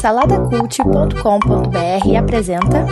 Saladacult.com.br apresenta.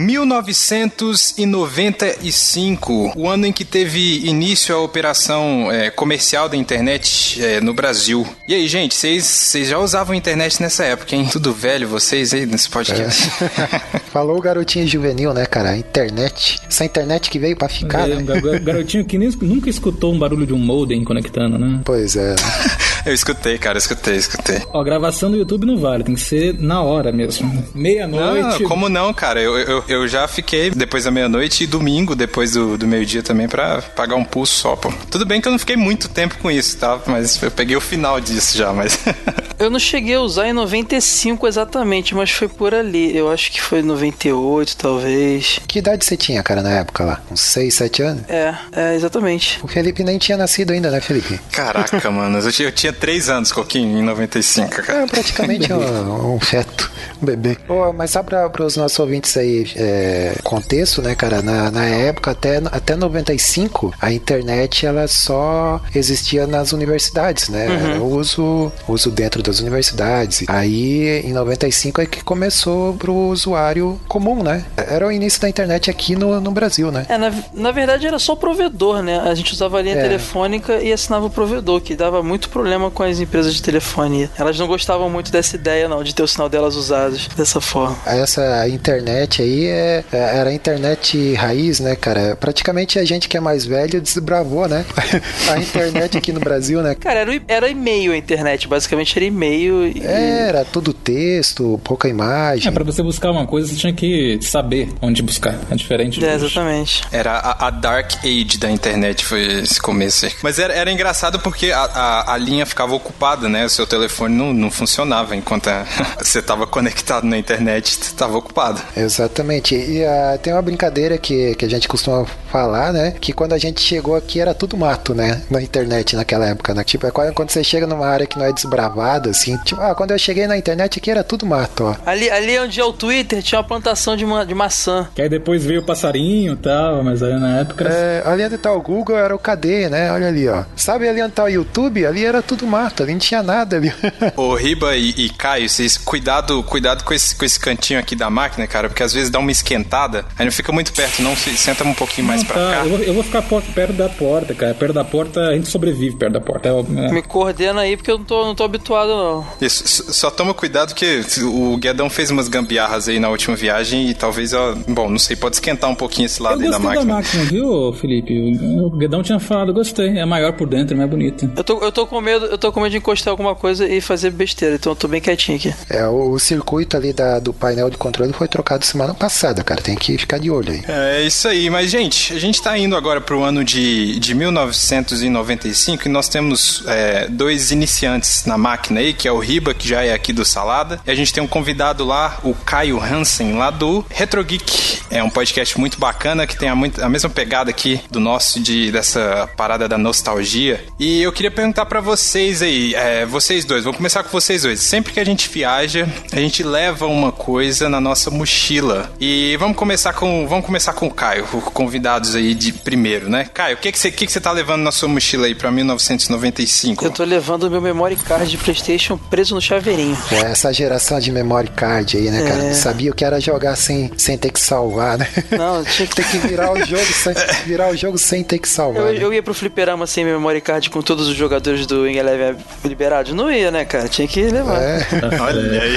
1995, o ano em que teve início a operação é, comercial da internet é, no Brasil. E aí, gente, vocês já usavam internet nessa época, hein? Tudo velho vocês aí nesse podcast. É. Falou o garotinho juvenil, né, cara? Internet. Essa internet que veio pra ficar, é, né? garotinho que nem, nunca escutou um barulho de um modem conectando, né? Pois é. eu escutei, cara, eu escutei, escutei. Ó, gravação do YouTube não vale, tem que ser na hora mesmo. Meia-noite. Como não, cara? Eu, eu, eu já fiquei depois da meia-noite e domingo, depois do, do meio-dia também, pra pagar um pulso só, pô. Tudo bem que eu não fiquei muito tempo com isso, tá? Mas eu peguei o final disso já, mas. eu não cheguei a usar em 95 exatamente, mas foi por ali. Eu acho que foi 98, talvez. Que idade você tinha, cara, na época lá? Uns 6, 7 anos? É, é, exatamente. O Felipe nem tinha nascido ainda, né, Felipe? Caraca, mano, eu tinha, eu tinha 3 anos, Coquinho, em 95, cara. É, praticamente um, um feto, um bebê. Oh, mas só para os nossos ouvintes aí, é, contexto, né, cara? Na, na época, até, até 95, a internet ela só existia nas universidades, né? Uhum. O uso, uso dentro das universidades. Aí, em 95 é que começou pro usuário comum, né? Era o início da internet aqui no, no Brasil, né? É, na, na verdade era só o provedor, né? A gente usava a linha é. telefônica e assinava o provedor, que dava muito problema com as empresas de telefonia. Elas não gostavam muito dessa ideia, não, de ter o sinal delas usados dessa forma. Essa internet aí é, é, era a internet raiz, né, cara? Praticamente a gente que é mais velho desbravou, né? a internet aqui no Brasil, né? Cara, era, era e-mail a internet, basicamente era e-mail. E... Era tudo texto, pouca imagem. É, pra você buscar uma coisa, você tinha que saber onde buscar. É diferente. É, exatamente. Era a, a, Dark Age da internet, foi esse começo aí. Mas era, era engraçado porque a, a, a linha ficava ocupada, né? O seu telefone não, não funcionava enquanto você estava conectado na internet, estava ocupado. Exatamente. E uh, tem uma brincadeira que, que a gente costuma falar, né? Que quando a gente chegou aqui era tudo mato, né? Na internet naquela época, né? Tipo, é quando você chega numa área que não é desbravada, assim. Tipo, ah, quando eu cheguei na internet aqui era tudo mato, ó. Ali, ali onde é o Twitter tinha uma plantação de, ma de maçã. Que aí depois veio o passarinho e tal, mas aí na época. É, ali onde tá o Google era o KD, né? Olha ali, ó. Sabe ali onde tá o YouTube? Ali era tudo mato, ali não tinha nada ali. Ô, Riba e, e, Caio, vocês cuidado, cuidado com esse, com esse cantinho aqui da máquina, cara, porque às vezes dá uma esquentada, aí não fica muito perto, não. Se, senta um pouquinho mais não, pra tá. cá. Eu vou, eu vou ficar perto da porta, cara. Perto da porta, a gente sobrevive perto da porta. É, é. Me coordena aí, porque eu não tô, não tô habituado, não. Isso, só toma cuidado que o Guedão fez umas gambiarras aí na última viagem e talvez, ó, bom, não sei, pode esquentar um pouquinho esse lado eu aí da máquina. da máquina, viu, Felipe? O Guedão tinha falado, gostei. É maior por dentro, é mais bonito. Eu tô, eu tô com medo, eu tô com medo de encostar alguma coisa e fazer besteira, então eu tô bem quietinho aqui. É, o, o circuito ali da, do painel de controle foi trocado semana passada, cara. Tem que ficar de olho aí. É isso aí, mas gente, a gente tá indo agora pro ano de, de 1995 e nós temos é, dois iniciantes na máquina aí, que é o Riba, que já é aqui do Salada, e a gente tem um convidado lá, o Caio Hansen, lá do Retro Geek. É um podcast muito bacana que tem a, muito, a mesma pegada aqui do nosso, de, dessa parada da nostalgia. E eu queria perguntar para vocês aí, é, vocês dois, vou começar com vocês dois. Sempre que a gente viaja, a gente leva uma coisa na nossa mochila. E vamos começar com, vamos começar com o Caio, convidados aí de primeiro, né? Caio, o que que você que que você tá levando na sua mochila aí para 1995? Eu tô levando o meu memory card de PlayStation preso no chaveirinho. É, essa geração de memory card aí, né, cara? É. Sabia o que era jogar sem, sem ter que salvar, né? Não, tinha que ter que virar o jogo sem, virar o jogo sem ter que salvar. Eu, né? eu ia pro fliperama sem memory card com todos os jogadores do Wing Eleven liberados? Não ia, né, cara? Tinha que levar. É. Olha aí.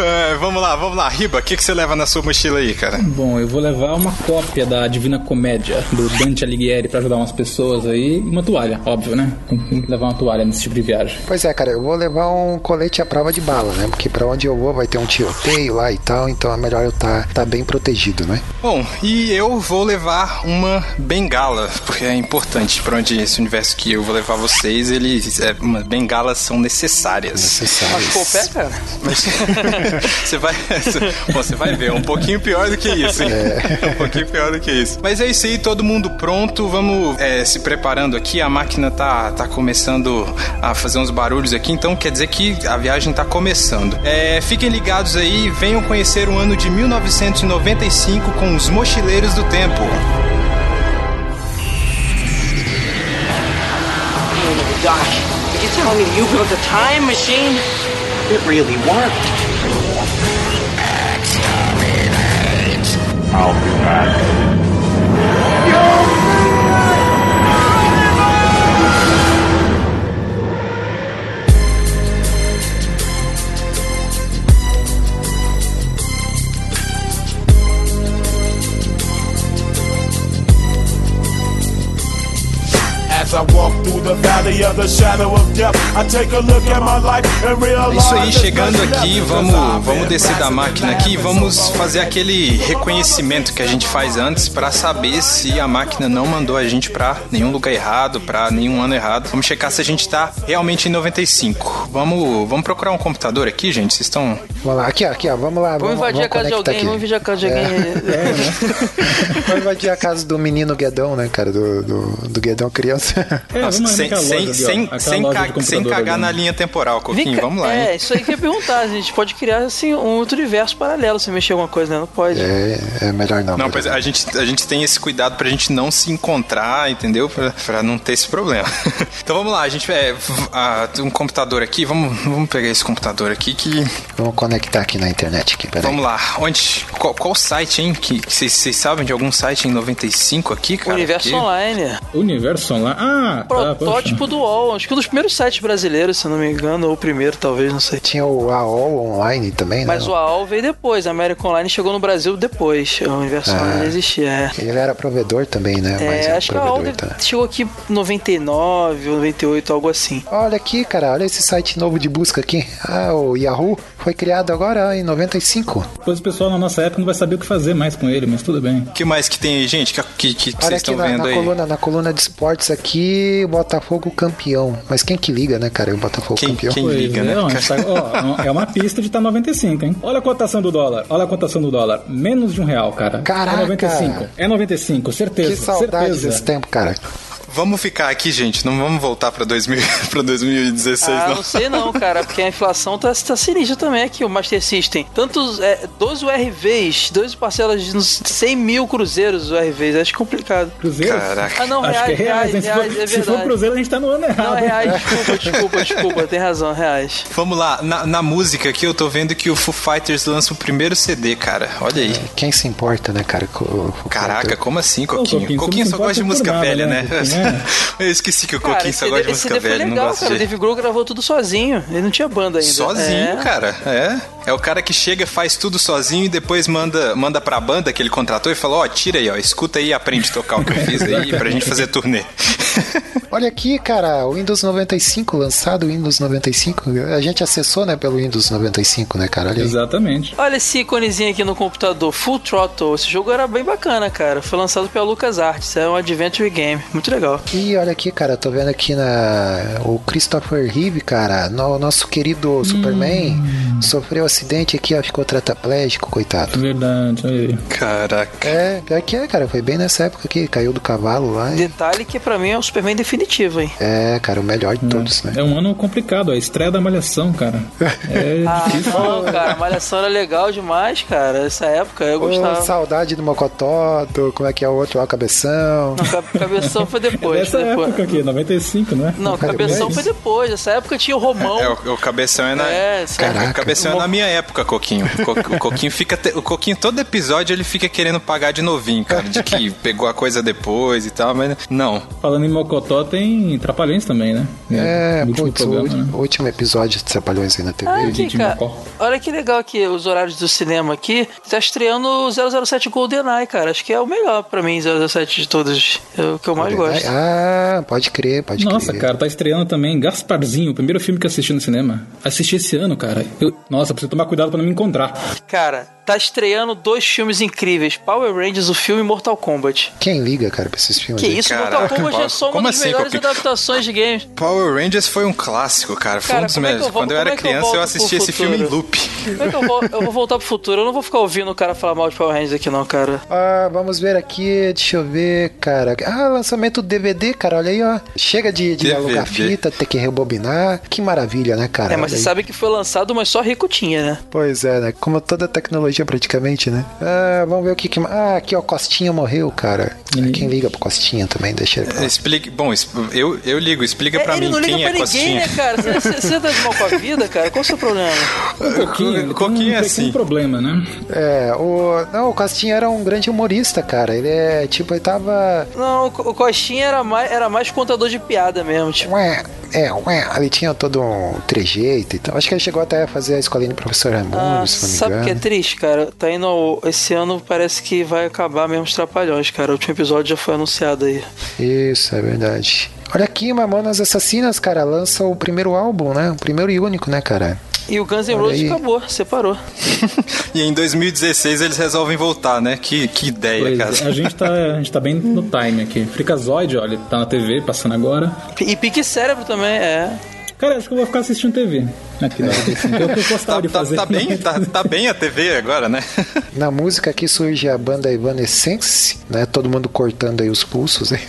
é, vamos lá, vamos lá. Riba, o que, que você leva na sua mochila aí, cara? Bom, eu vou levar uma cópia da Divina Comédia, do Dante Alighieri, pra ajudar umas pessoas aí. E uma toalha, óbvio, né? Tem que levar uma toalha nesse tipo de viagem. Pois é, cara, eu vou levar um colete à prova de bala, né? Porque pra onde eu vou vai ter um tiroteio lá e tal, então é melhor eu estar tá, tá bem protegido, né? Bom, e eu vou levar uma bengala, porque é importante pra onde esse universo que eu vou levar vocês, eles. É, uma, bengalas são necessárias. Necessárias. Machucou o pé, cara? Mas você vai. Você vai ver, é um pouquinho pior do que isso, hein? É. é. um pouquinho pior do que isso. Mas é isso aí, todo mundo pronto. Vamos é, se preparando aqui. A máquina tá, tá começando a fazer uns barulhos aqui, então quer dizer que a viagem tá começando. É, fiquem ligados aí, venham conhecer o ano de 1995 com os Mochileiros do Tempo. Doc, are you telling me you built a time machine? It really worked. I'll be back. As I walk through the valley of the shadow of death, I take a look at my life and É realize isso aí, chegando aqui, vamos, vamos descer da máquina aqui e vamos fazer aquele reconhecimento que a gente faz antes para saber se a máquina não mandou a gente para nenhum lugar errado, para nenhum ano errado. Vamos checar se a gente tá realmente em 95. Vamos, vamos procurar um computador aqui, gente. Vocês estão Vamos lá, aqui, ó, aqui, ó, vamos lá. Vamos invadir a casa de alguém, vamos invadir a casa de É. alguém. Vamos invadir a casa do menino Guedão, né, cara? Do, do, do Guedão criança. É, Nossa, sem, ali, ca- cagar ali. na linha temporal, Vem Coquinho. cá- Vamos lá, É, hein? isso aí que eu ia perguntar. A gente pode criar assim um outro universo paralelo se mexer alguma coisa, né? Não pode. É, é melhor não. Não, pois a gente, a gente tem esse cuidado pra gente não se encontrar, entendeu? Pra, pra não ter esse problema. então vamos lá, a gente é, tem um computador aqui, vamos, vamos pegar esse computador aqui que. Vamos conectar aqui na internet aqui, peraí. Vamos lá, onde. Qual, qual site, hein? Que vocês sabem de algum site em 95 aqui, cara? Universo Que- Online. Universo Online. Ah, tá, Protótipo do UOL. Acho que um dos primeiros sites brasileiros, se eu não me engano, ou o primeiro, talvez, não sei. Tinha o AOL online também, né? Mas o AOL veio depois, a American Online chegou no Brasil depois. O Universo Ah. Online existia. É. Ele era provedor também, né? Mas É, é acho que a AOL tá? chegou aqui em 99 ou 98, algo assim. Olha aqui, cara, olha esse site novo de busca aqui. Ah, o Yahoo foi criado agora em 95. Depois o pessoal na nossa época não vai saber o que fazer mais com ele, mas tudo bem. O que mais que tem aí, gente? Que, que, que Olha vocês aqui estão na, vendo na aí? coluna, na coluna de esportes aqui, Botafogo campeão. Mas quem que liga, né, cara? O Botafogo Quem- campeão. quem- Pois liga, é, né? tá- ó, é uma pista de estar 95, hein? Olha a cotação do dólar. Olha a cotação do dólar. Menos de um real, cara. Caraca! É 95. É 95, certeza. Que saudade certeza. desse tempo, cara. Vamos ficar aqui, gente. Não vamos voltar pra, 2000, pra 2016, Ah, não. não sei não, cara, porque a inflação tá, tá sinistra também aqui, o Master System. Tantos, é, 12 URVs, 12 parcelas de uns 100 mil cruzeiros URVs, acho complicado. Cruzeiro? Caraca. Ah, não, Acho reais, que é reais, reais, for, é se for verdade. Cruzeiro, a gente tá no ano errado. Não, é reais, desculpa, desculpa, desculpa, tem razão, reais. Vamos lá, na, na música aqui eu tô vendo que o Foo Fighters lança o primeiro CD, cara. Olha aí. Quem se importa, né, cara? o- o Caraca, como assim, Ô, Coquinho? Coquinho, Coquinho, você só gosta de música nada, velha, né, né? Eu esqueci que o Cara, Coquinho só gosta de esse música foi velha, não legal, gosta cara. O de... Dave Grohl gravou tudo sozinho. Ele não tinha banda ainda. Sozinho, É. cara. É. É o cara que chega, faz tudo sozinho e depois manda, manda pra banda que ele contratou e fala: Ó, tira aí, ó, escuta aí e aprende a tocar o que eu fiz aí pra gente fazer turnê. Olha aqui, cara, o Windows 95, lançado o Windows 95. A gente acessou, né, pelo Windows 95, né, cara? Olha. Exatamente. Olha esse íconezinho aqui no computador, Full Throttle. Esse jogo era bem bacana, cara. Foi lançado pela LucasArts. É um adventure game. Muito legal. E olha aqui, cara, tô vendo aqui na o Christopher Reeve, cara, no, nosso querido Superman, sofreu acidente aqui, ó, ficou tetraplégico, coitado. Verdade. Aí. Caraca. É, pior que é, cara, foi bem nessa época que caiu do cavalo lá. e- Detalhe que pra mim é o Superman definitivo, hein? É, cara, o melhor de todos, né? É um ano complicado, a estreia da Malhação, cara. É Ah, difícil. não, cara. Malhação era legal demais, cara. Essa época eu Ô, gostava. saudade do Mocotó, do, como é que é o outro, ó, Cabeção. Não, Ca- Cabeção foi depois. Dessa foi depois. época aqui, 95, né? Não, Cabeção foi depois. Essa época tinha o Romão. É, o, o cabeção é na. É, Caraca. O cabeção é na minha época, Coquinho. O, Co- o Coquinho fica. te- O Coquinho, todo episódio, ele fica querendo pagar de novinho, cara. De que pegou a coisa depois e tal, mas não. Falando em Mocotó, tem Trapalhões também, né? É, No último putz, o né? o último episódio de Trapalhões aí na TV. Ah, aqui, cara. Olha que legal aqui, os horários do cinema aqui. Tá estreando o 007 GoldenEye, cara. Acho que é o melhor pra mim, 007 de todos. É o que eu mais gosto. Ah, pode crer, pode Nossa, crer. cara, tá estreando também Gasparzinho, o primeiro filme que eu assisti no cinema. Assisti esse ano, cara. Eu- Nossa, preciso tomar cuidado pra não me encontrar. Cara, tá estreando dois filmes incríveis: Power Rangers, o filme e Mortal Kombat. Quem liga, cara, pra esses filmes? Que aí? isso, Caraca, Mortal Kombat é só uma como das assim, melhores Coquinho? adaptações de games. Power Rangers foi um clássico, cara. Foi Cara, um dos é melhores. vou- Quando eu era é eu criança, eu, assisti esse filme em loop. Como é que eu vou, eu vou voltar pro futuro? Eu não vou ficar ouvindo o cara falar mal de Power Rangers aqui, não, cara. Ah, vamos ver aqui, deixa eu ver, cara. Ah, lançamento do DVD, cara, olha aí, ó. Chega de, de alugar fita, ter que rebobinar. Que maravilha, né, cara? É, mas você sabe que foi lançado, mas só rico tinha, né? Pois é, né? Como toda tecnologia praticamente, né? Ah, vamos ver o que que... Ah, aqui ó, Costinha morreu, cara. Uhum. Quem liga pro Costinha também, deixa ele... Explique. Bom, eu, eu ligo, explica pra ele mim não liga quem pra é ninguém, Costinha. né, cara? Você, tá de mal com a vida, cara? Qual o seu problema? Um pouquinho, ele Coquinho tem um é assim. problema, né? É, o... Não, o Costinha era um grande humorista, cara. Ele é, tipo, ele tava... Não, o Co- o Coxinha era mais, era mais contador de piada mesmo, tipo. Ué, é, ué, ele tinha todo um trejeito e tal. Acho que ele chegou até a fazer a escolinha do professor Raimundo, Ah, se não me sabe o engano. que é triste, cara? Tá indo. ao- Esse ano parece que vai acabar mesmo os trapalhões, cara. O último episódio já foi anunciado aí. Isso, é verdade. Olha aqui, Mamonas Assassinas, cara, lança o primeiro álbum, né? O primeiro e único, né, cara? E o Guns N' Roses acabou, separou. E em 2016 eles resolvem voltar, né? Que, que ideia, Pois cara. a gente, tá, a gente tá bem no time aqui. Freakazoid, olha, tá na TV, passando agora. E pique cérebro também, é. Cara, acho que eu vou ficar assistindo TV. Aqui na 95. É o que eu gostava Tá, de tá- fazer. tá bem, tá, tá bem a TV agora, né? Na música aqui surge a banda Evanescence, né? Todo mundo cortando aí os pulsos. hein?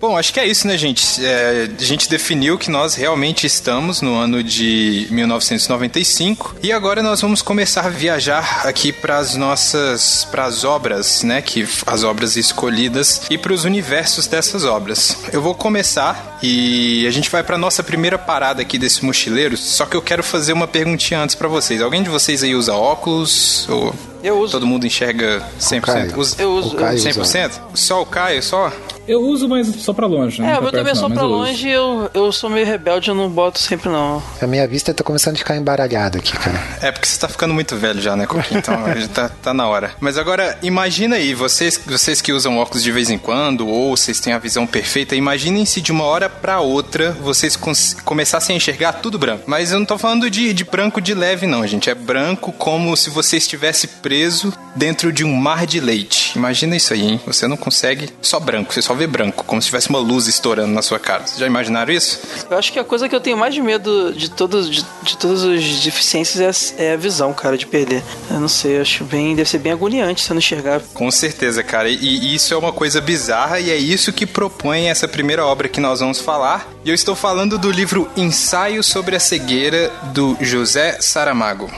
Bom, acho que é isso, né, gente? É, a gente definiu que nós realmente estamos no ano de 1995 e agora nós vamos começar a viajar aqui para as nossas, para as obras, né? Que as obras escolhidas e para os universos dessas obras. Eu vou começar e a gente vai para nossa primeira parada aqui desse mochileiro. Só que eu quero fazer uma perguntinha antes para vocês. Alguém de vocês aí usa óculos ou Eu uso. todo mundo enxerga 100%? Caio. Usa Eu uso. O Caio usa. 100%? Só o Caio, só? Eu uso, mas só pra longe. né? É, eu também não, pra longe e eu, eu sou meio rebelde, eu não boto sempre não. A minha vista tá começando a ficar embaralhada aqui, cara. É porque você tá ficando muito velho já, né, Coquinho? Então já tá, tá na hora. Mas agora, imagina aí, vocês, vocês que usam óculos de vez em quando, ou vocês têm a visão perfeita, imaginem se de uma hora pra outra vocês começassem a enxergar tudo branco. Mas eu não tô falando de, de branco de leve, não, gente. É branco como se você estivesse preso dentro de um mar de leite. Imagina isso aí, hein? Você não consegue só branco, você só vê branco, como se tivesse uma luz estourando na sua cara. Vocês já imaginaram isso? Eu acho que a coisa que eu tenho mais de medo de todos de, de todas as deficiências é, a- é a visão, cara, de perder. Eu não sei, eu acho bem. Deve ser bem agoniante você não enxergar. Com certeza, cara. E, e isso é uma coisa bizarra e é isso que propõe essa primeira obra que nós vamos falar. E eu estou falando do livro Ensaio sobre a Cegueira, do José Saramago.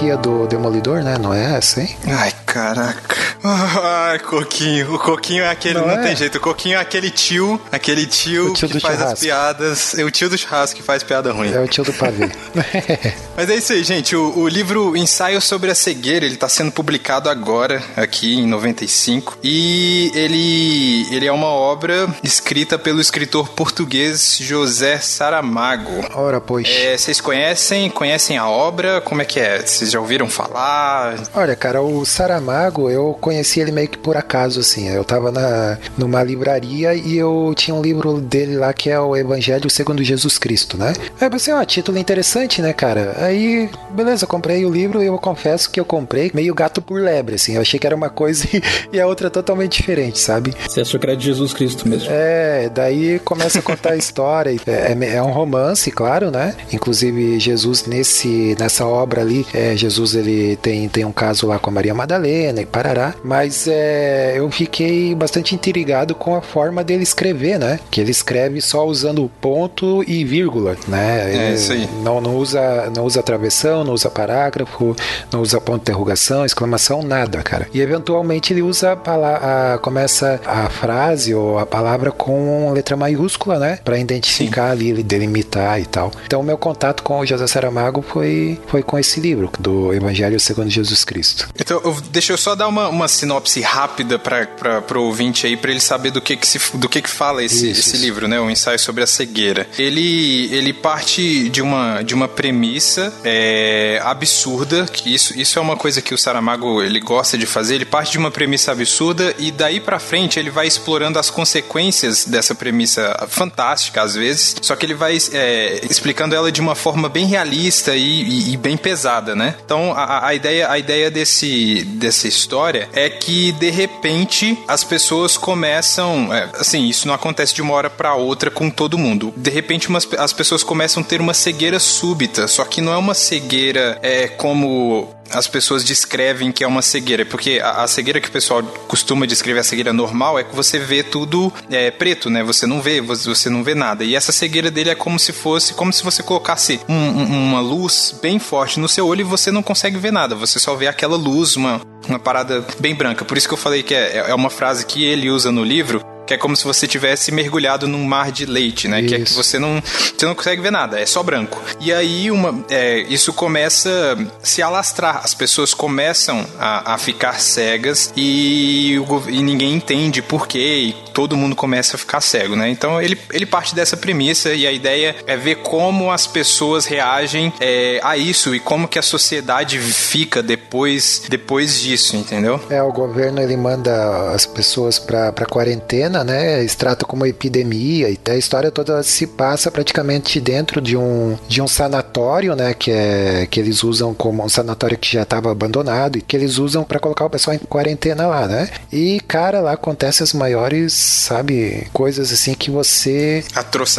A biografia do Demolidor, né? Não é essa, hein? Ai, caraca. Ai, Coquinho. O Coquinho é aquele. Não, Não é? tem jeito. O Coquinho é aquele tio. Aquele tio, tio que faz as churrasco. piadas. É o tio do churrasco que faz piada ruim. É o tio do pavê. Mas é isso aí, gente. O, o livro Ensaio sobre a Cegueira, ele tá sendo publicado agora, aqui em 95. E ele, ele é uma obra escrita pelo escritor português José Saramago. Ora, pois. É, vocês conhecem? Conhecem a obra? Como é que é? Vocês já ouviram falar? Olha, cara, o Saramago, eu conheci ele meio que por acaso, assim. Eu tava na, numa livraria e eu tinha um livro dele lá que é o Evangelho segundo Jesus Cristo, né? Aí eu pensei, ó, título interessante, né, cara? Aí, beleza, comprei o livro e eu confesso que eu comprei meio gato por lebre, assim. Eu achei que era uma coisa e a outra totalmente diferente, sabe? Você achou que era de Jesus Cristo mesmo. É, daí começa a contar a história. É, é- é um romance, claro, né? Inclusive, Jesus, nesse, nessa obra ali, é, Jesus ele tem, tem um caso lá com a Maria Madalena e parará. Mas é, eu fiquei bastante intrigado com a forma dele escrever, né? Que ele escreve só usando ponto e vírgula, né? É Ele isso aí. Não, não, usa, não usa travessão, não usa parágrafo, não usa ponto de interrogação, exclamação, nada, cara. E eventualmente ele usa a a- começa a frase ou a palavra com letra maiúscula, né? Pra identificar ali, ele delimitar e tal. Então, o meu contato com o José Saramago foi, foi com esse livro, do Evangelho segundo Jesus Cristo. Então, eu- deixa eu só dar uma, uma sinopse rápida para o ouvinte aí, para ele saber do que que, se, do que, que fala esse, Isso, esse isso. livro, né? O ensaio sobre a cegueira. Ele, ele parte de uma, de uma premissa é, absurda, que isso, isso é uma coisa que o Saramago ele gosta de fazer. Ele parte de uma premissa absurda e daí para frente ele vai explorando as consequências dessa premissa fantástica às vezes, só que ele vai é, explicando ela de uma forma bem realista e, e- e bem pesada, né? Então a, a ideia, a ideia desse, dessa história é é que de repente as pessoas começam, é, assim, isso não acontece de uma hora para outra com todo mundo. De repente umas, as pessoas começam a ter uma cegueira súbita, só que não é uma cegueira é como as pessoas descrevem que é uma cegueira, porque a, a, cegueira que o pessoal costuma descrever a cegueira normal é que você vê tudo é, preto, né? Você não vê, você não vê nada. E essa cegueira dele é como se fosse, como se você colocasse um, um, uma luz bem forte no seu olho e você não consegue ver nada. Você só vê aquela luz, uma, uma parada bem branca. Por isso que eu falei que é, é uma frase que ele usa no livro, que é como se você tivesse mergulhado num mar de leite, né? Isso. Que é que você não, você não consegue ver nada, é só branco. E aí uma, é, isso começa a se alastrar, as pessoas começam a, a ficar cegas e, e ninguém entende por quê, e todo mundo começa a ficar cego, né? Então ele, ele parte dessa premissa e a ideia é ver como as pessoas reagem é, a isso e como que a sociedade fica depois, depois disso, entendeu? É, o governo ele manda as pessoas para quarentena né? Eles tratam como epidemia e a história toda se passa praticamente dentro de um, de um sanatório, né? Que, é, que eles usam como um sanatório que já estava abandonado e que eles usam para colocar o pessoal em quarentena lá, né? E, cara, lá acontecem as maiores, sabe, coisas assim que você.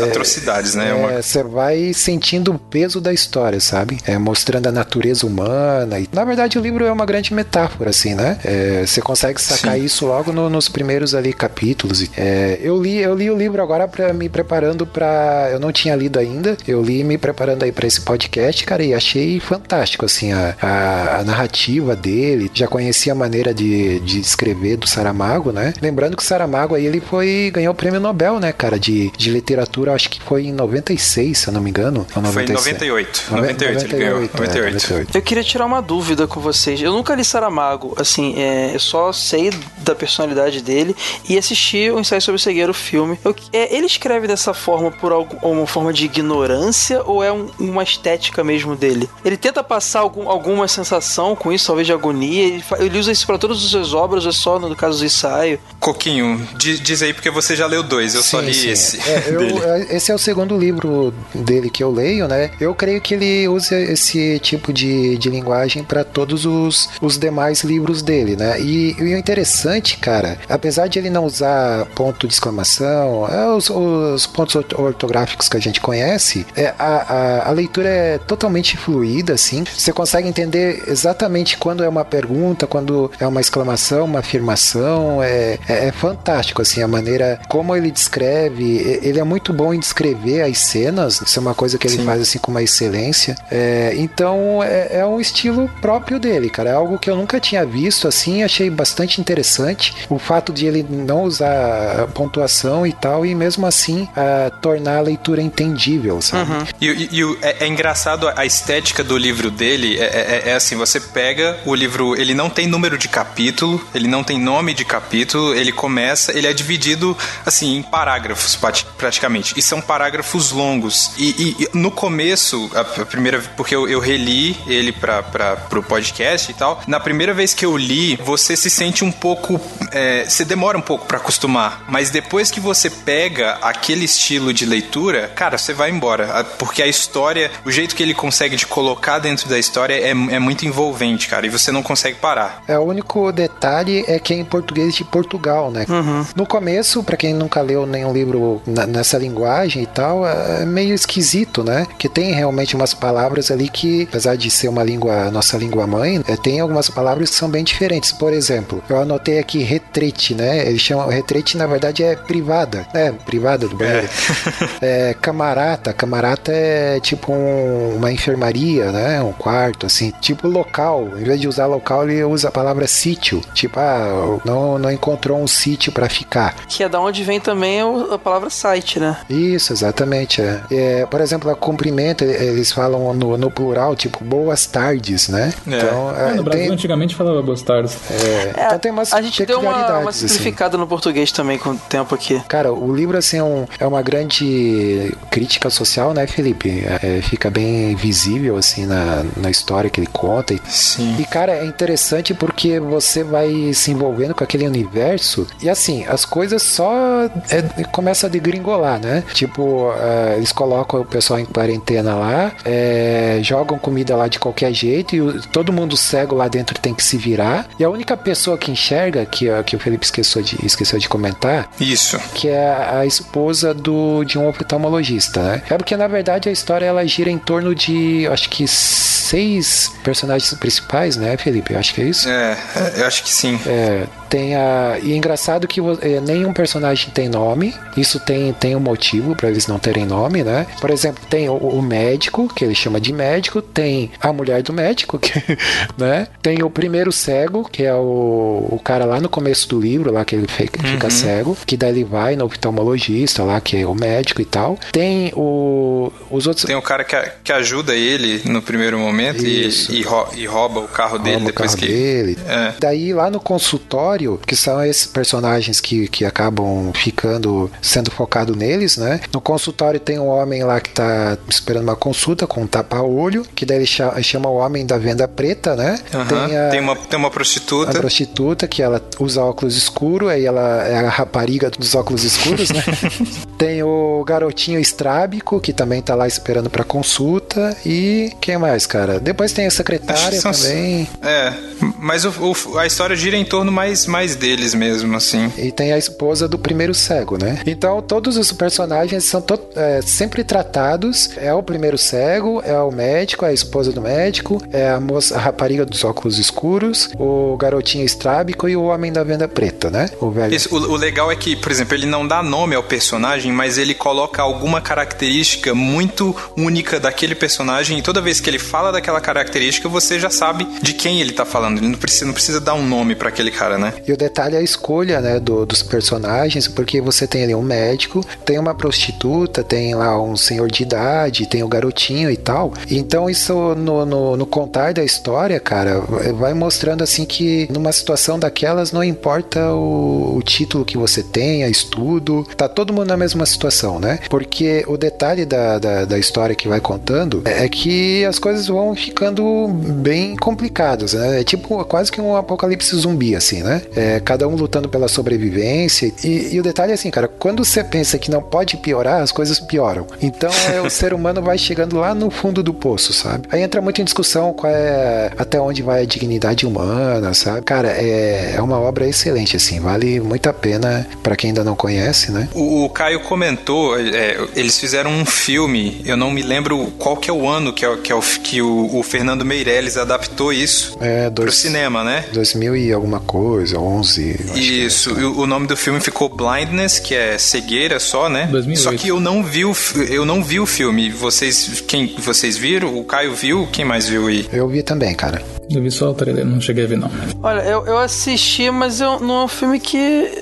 É, atrocidades, né? É, você vai sentindo o peso da história, sabe? É, mostrando a natureza humana. E, na verdade, o livro é uma grande metáfora, assim, né? É, você consegue sacar Sim. isso logo no, nos primeiros ali capítulos. É, eu li eu li o livro agora para me preparando para eu não tinha lido ainda. Eu li me preparando aí para esse podcast, cara, e achei fantástico assim a, a, a, narrativa dele. Já conhecia a maneira de, de escrever do Saramago, né? Lembrando que o Saramago aí ele foi ganhou o prêmio Nobel, né, cara, de, de literatura, acho que foi em 96, se eu não me engano. Ou 96. Foi em 98. 98, 98 ele ganhou. 98. É, 98. Eu queria tirar uma dúvida com vocês. Eu nunca li Saramago, assim, é, eu só sei da personalidade dele e assisti o ensaio sobre o cegueiro, o filme. Eu, é, ele escreve dessa forma por alguma forma de ignorância ou é um, uma estética mesmo dele? Ele tenta passar algum, alguma sensação com isso, talvez de agonia. Ele, ele usa isso para todas as suas obras, ou é só no caso do ensaio? Coquinho, diz, diz aí porque você já leu dois, eu sim, só li sim. esse. É, eu, é, esse é o segundo livro dele que eu leio, né? Eu creio que ele usa esse tipo de, de linguagem para todos os, os demais livros dele, né? E, e o interessante, cara, apesar de ele não usar ponto de exclamação, é os, os, pontos ortográficos que a gente conhece, é, a, a, a, leitura é totalmente fluida, assim. Você consegue entender exatamente quando é uma pergunta, quando é uma exclamação, uma afirmação. É, é, é fantástico, assim, a maneira como ele descreve. Ele é muito bom em descrever as cenas. Isso é uma coisa que ele Sim. faz assim com uma excelência. É, então é, é, um estilo próprio dele, cara. É algo que eu nunca tinha visto assim. Achei bastante interessante. O fato de ele não usar pontuação e tal, e mesmo assim uh, tornar a leitura entendível, sabe? Uhum. E, e, e é, é, engraçado a estética do livro dele, é, é, é, assim, você pega o livro, ele não tem número de capítulo, ele não tem nome de capítulo, ele começa, ele é dividido, assim, em parágrafos, praticamente, e são parágrafos longos. E, e no começo, a, a primeira, porque eu, eu reli ele para pro podcast e tal, na primeira vez que eu li, você se sente um pouco, é, você demora um pouco para acostumar, mas depois que você pega aquele estilo de leitura, cara, você vai embora. Porque a história, o jeito que ele consegue te colocar dentro da história é, é muito envolvente, cara, e você não consegue parar. É, o único detalhe é que é em português de Portugal, né? Uhum. No começo, para quem nunca leu nenhum livro na, nessa linguagem e tal, é meio esquisito, né? Que tem realmente umas palavras ali que, apesar de ser uma língua, nossa língua mãe, é, tem algumas palavras que são bem diferentes. Por exemplo, eu anotei aqui retrete, né? Eles chamam retrete, na verdade, é privada, né? Privada do banheiro. É. é camarata, camarata é tipo um, uma enfermaria, né? Um quarto, assim. Tipo local. Em vez de usar local, ele usa a palavra sítio. Tipo, ah, não, não encontrou um sítio para ficar. Que é da onde vem também a palavra site, né? Isso, exatamente. É. é por exemplo, a cumprimento, eles falam no, no plural, tipo, boas tardes, né? É. Então, é, no Brasil tem... antigamente falava boas tardes. É. então tem umas... A gente deu uma, uma assim. simplificada no português também com o tempo aqui. Cara, o livro assim é, um- é uma grande crítica social, né, Felipe? É, fica bem visível assim na, na história que ele conta. E, Sim. e, cara, é interessante porque você vai se envolvendo com aquele universo e assim as coisas só é, começa a degringolar, né? Tipo, é, eles colocam o pessoal em quarentena lá, é, jogam comida lá de qualquer jeito e o- todo mundo cego lá dentro tem que se virar. E a única pessoa que enxerga, que, que o Felipe esqueceu de, esqueceu de comentar, Isso. que é a esposa do, de um oftalmologista, né? É porque, na verdade, a história ela gira em torno de, acho que, seis personagens principais, né, Felipe? Eu acho que é isso. É, eu acho que sim. É, tem a. E é engraçado que é, nenhum personagem tem nome. Isso tem, tem um motivo para eles não terem nome, né? Por exemplo, tem o, o médico, que ele chama de médico, tem a mulher do médico, que, né? Tem o primeiro cego, que é o, o cara lá no começo do livro, lá que ele fe- fica cego, que daí ele vai no oftalmologista lá, que é o médico e tal. Tem o, os outros. Tem o cara que, a- que ajuda ele no primeiro momento e, e, e rouba o carro dele Rouba o depois carro que. dele. É. Daí lá no consultório, que são esses personagens que, que acabam ficando sendo focado neles, né? No consultório tem um homem lá que tá esperando uma consulta com um tapa-olho, que daí ele cha- chama o homem da venda preta, né? Aham. Tem a, Tem, uma, tem uma a prostituta. prostituta que ela usa óculos escuros, aí ela é a rapariga dos óculos escuros, né? Tem o garotinho estrábico, que também tá lá esperando pra consulta. E quem mais, cara? Depois tem a secretária também. É, mas o- o- a história gira em torno mais, mais deles mesmo, assim. E tem a esposa do primeiro cego, né? Então todos os personagens são é, sempre tratados. É o primeiro cego, é o médico, é a esposa do médico, é a moça, a rapariga dos óculos escuros, o garotinho estrábico e o homem da venda preta, né? O velho. Isso, o, o legal é que, por exemplo, ele não dá nome ao personagem, mas ele coloca alguma característica muito única daquele personagem e toda vez que ele fala daquela característica, você já sabe de quem ele tá falando. Ele não precisa, não precisa dar um nome pra aquele cara, né? E o detalhe é a escolha, né, do- dos personagens, porque você tem ali um médico, tem uma prostituta, tem lá um senhor de idade, tem o garotinho e tal. Então isso no, no, no contar da história, cara, vai mostrando assim que numa situação daquelas não importa o, o título que você tenha, estudo, tá todo mundo na mesma situação, né? Porque o detalhe da, da, da história que vai contando é, é que as coisas vão ficando bem complicadas, né? É tipo quase que um apocalipse zumbi, assim, né? É, cada um lutando pela sobrevivência. E, e o detalhe é assim, cara, quando você pensa que não pode piorar, as coisas pioram. Então é, o ser humano vai chegando lá no fundo do poço, sabe? Aí entra muito em discussão qual é até onde vai a dignidade humana, sabe? Cara, é, é uma obra excelente, assim, vale muito a pena pra quem ainda não conhece, né? O, o Caio comentou, é, eles fizeram um filme, eu não me lembro qual que é o ano que, é, o- que, é o, que o, o Fernando Meirelles adaptou isso É, pro dois, cinema, né? 2000 e alguma coisa, 11. eu acho que é. Isso, e o nome do filme ficou Blindness, que é cegueira só, né? 2008. Só que eu não vi o, eu não vi o filme. Vocês, quem vocês viram? O Caio viu? Quem mais viu aí? Eu vi também, cara. Eu vi só o trailer, não cheguei a ver, não. Olha, eu, eu assisti, mas eu, não é um filme que.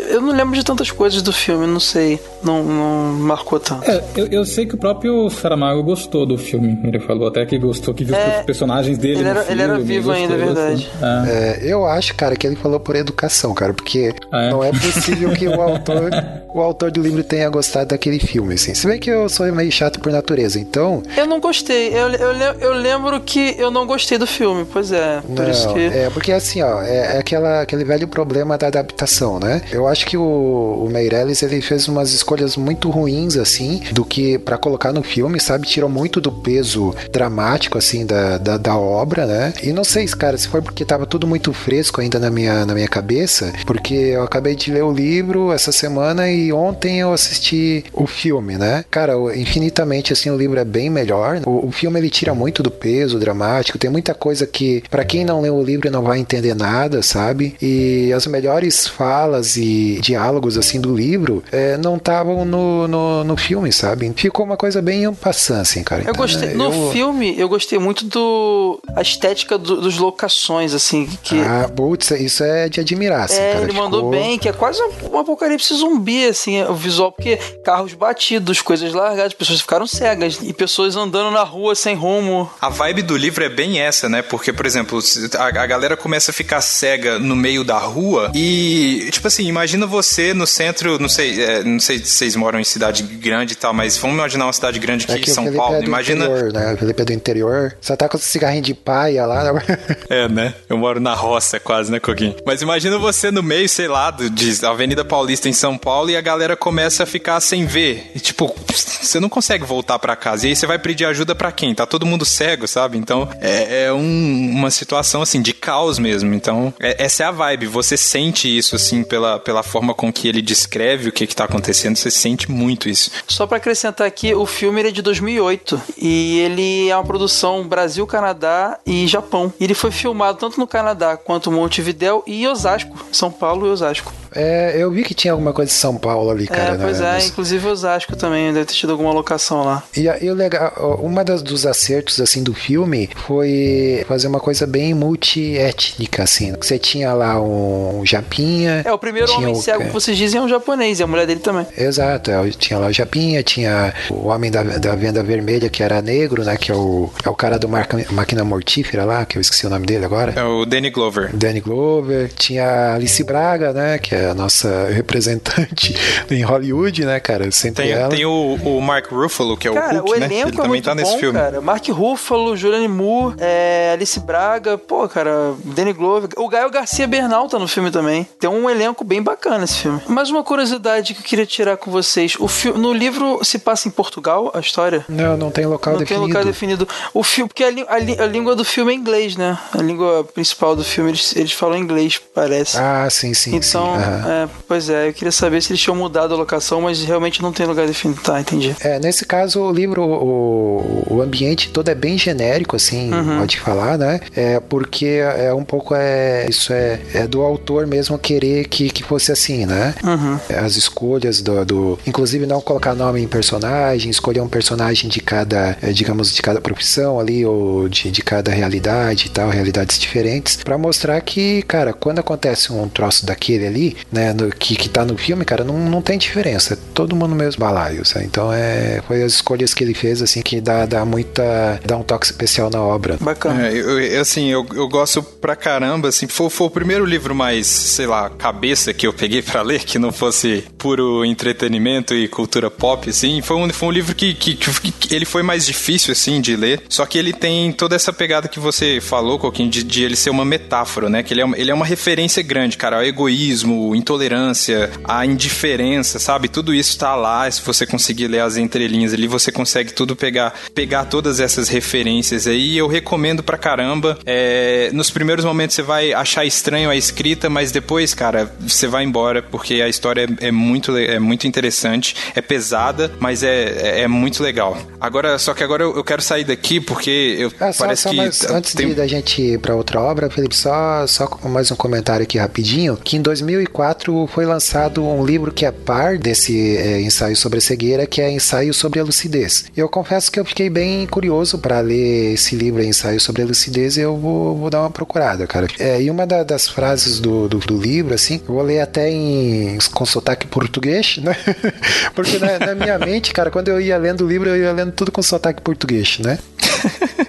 Eu não lembro de tantas coisas do filme, não sei. Não, não marcou tanto. É, eu, eu sei que o próprio Saramago gostou do filme. Ele falou até que gostou, que viu É, os personagens dele ele no era- filme. ele era vivo ainda, é verdade. É. É, eu acho, cara, que ele falou por educação, cara, porque Ah, é? não é possível que o autor, o autor do livro tenha gostado daquele filme, assim. Se bem que eu sou meio chato por natureza, então. Eu não gostei. Eu, eu, eu lembro que eu não gostei do filme, pois é. Por não, isso que. É, porque assim, ó, é, é aquela, aquele velho problema da adaptação, né? Eu acho que o, o Meirelles, ele fez umas escolhas muito ruins, assim, do que pra colocar no filme, sabe? Tirou muito do peso dramático, assim, da, da, da obra, né? E não sei, cara, se foi porque tava tudo muito fresco ainda na minha, na minha cabeça, porque eu acabei de ler o livro essa semana e ontem eu assisti o filme, né? Cara, infinitamente, assim, o livro é bem melhor. O, o filme, ele tira muito do peso dramático, tem muita coisa que, pra quem não leu o livro, não vai entender nada, sabe? E as melhores falas e, diálogos assim do livro é, não estavam no, no, no, filme, sabe? Ficou uma coisa bem passando, assim, cara. Eu gostei. Então, no eu... filme, eu gostei muito do. a estética do, dos locações, assim. Que... Ah, putz, isso é de admirar, assim, é, cara. Ele mandou bem, que é quase um, um apocalipse zumbi, assim, o visual, porque carros batidos, coisas largadas, pessoas ficaram cegas e pessoas andando na rua sem rumo. A vibe do livro é bem essa, né? Porque, por exemplo, a, a galera começa a ficar cega no meio da rua e, tipo assim, imagina você no centro, não sei, é, não sei se vocês moram em cidade grande e tal, mas vamos imaginar uma cidade grande aqui, é São Paulo. É imagina. Interior, né? O Felipe é do interior. Só tá com esse cigarrinho de paia lá. Né? é, né? Eu moro na roça quase, né, Coquinho? Mas imagina você no meio, sei lá, de Avenida Paulista em São Paulo e a galera começa a ficar sem ver. E, tipo, você não consegue voltar para casa. E aí você vai pedir ajuda para quem? Tá todo mundo cego, sabe? Então é, é um, uma situação assim de caos mesmo. Então é, essa é a vibe. Você sente isso assim pela, pela forma com que ele descreve o que, que tá acontecendo. Você sente muito isso. Só para acrescentar aqui, o filme é de 2008 e ele é uma produção Brasil, Canadá e Japão. Ele foi filmado tanto no Canadá quanto Montevidéu e Osasco, São Paulo e Osasco. É, eu vi que tinha alguma coisa de São Paulo ali, cara. É, pois né? é, inclusive Osasco também, deve ter tido alguma locação lá. E, e o legal, uma das, dos acertos, assim, do filme foi fazer uma coisa bem multiétnica, assim. Você tinha lá um, Japinha. É, o primeiro homem o, cego que vocês dizem é um japonês, e a mulher dele também. Exato, é, tinha lá o Japinha, tinha o homem da, da venda vermelha, que era negro, né, que é o, é o cara do marca, Máquina Mortífera lá, que eu esqueci o nome dele agora. É o Danny Glover. Danny Glover. Tinha a Alice Braga, né, que é a nossa representante em Hollywood, né, cara? Sempre tem, ela. tem o, o Mark Ruffalo, que é cara, o Hulk, o né? Ele é também tá nesse bom, filme. Cara. Mark Ruffalo, Julianne Moore, é, Alice Braga, pô, cara, Danny Glover. O Gael Garcia Bernal tá no filme também. Tem um elenco bem bacana esse filme. Mais uma curiosidade que eu queria tirar com vocês. O filme, no livro se passa em Portugal, a história? Não, não tem local não definido. Não tem local definido. O filme, porque a, a, a, língua do filme é inglês, né? A língua principal do filme, eles, eles falam inglês, parece. Ah, sim, sim. Então, sim. Uhum. É, pois é, eu queria saber se eles tinham mudado a locação, mas realmente não tem lugar definido. Tá, entendi. É, nesse caso, o livro, o, o ambiente todo é bem genérico, assim, uhum. pode falar, né? É porque é um pouco é isso é, é do autor mesmo querer que, que fosse assim, né? Uhum. As escolhas do, do, inclusive não colocar nome em personagem, escolher um personagem de cada, é, digamos, de cada profissão ali ou de, de cada realidade e tal, realidades diferentes, para mostrar que, cara, quando acontece um troço daquele ali, né, no, que, que tá no filme, cara, não, não tem diferença. É todo mundo mesmo balaio, sabe? Então é, foi as escolhas que ele fez, assim, que dá, dá muita. dá um toque especial na obra. Bacana. É, eu, assim, eu, eu gosto pra caramba, assim, foi, foi o primeiro livro mais, sei lá, cabeça que eu peguei para ler, que não fosse puro entretenimento e cultura pop, assim. Foi um, foi um livro que, que, que, ele foi mais difícil, assim, de ler. Só que ele tem toda essa pegada que você falou, Coquinho, de, de ele ser uma metáfora, né? Que ele é, ele é uma referência grande, cara, ao egoísmo, intolerância, a indiferença, sabe? Tudo isso tá lá. Se você conseguir ler as entrelinhas ali, você consegue tudo pegar, pegar todas essas referências aí. Eu recomendo pra caramba. É, nos primeiros momentos você vai achar estranho a escrita, mas depois, cara, você vai embora porque a história é, é muito, é muito interessante. É pesada, mas é, é, é muito legal. Agora, só que agora eu, eu quero sair daqui porque eu ah, só, parece só que antes tem... de, da gente ir para outra obra, Felipe, só só mais um comentário aqui rapidinho, que em 2004 foi lançado um livro que é par desse é, ensaio sobre a cegueira, que é ensaio sobre a lucidez. Eu confesso que eu fiquei bem curioso para ler esse livro, ensaio sobre a lucidez, e eu vou, vou dar uma procurada, cara. É, e uma da, das frases do, do, do, livro, assim, eu vou ler até em com sotaque português, né? Porque na, na minha mente, cara, quando eu ia lendo o livro, eu ia lendo tudo com sotaque português, né?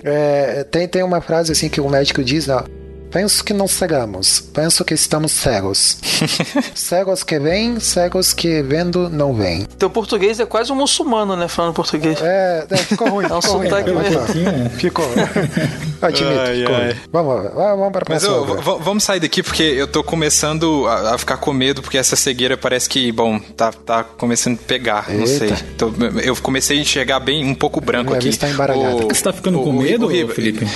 É, tem, tem uma frase assim que o médico diz, ó, Penso que não cegamos, penso que estamos cegos. cegos que vêm, cegos que vendo não vêm. Teu português é quase um muçulmano, né? Falando português. É, é ficou ruim. É um ficou sotaque ruim, né? Ficou. Admito, ai, ficou. Ai. Vamos, vamos para a Mas eu, vamos sair daqui porque eu tô começando a, a, ficar com medo porque essa cegueira parece que, bom, tá, tá começando a pegar. Eita. Não sei. Tô, eu comecei a enxergar bem um pouco branco Minha aqui. Tá embaralhada. O, Você tá ficando o, com medo, o, Felipe?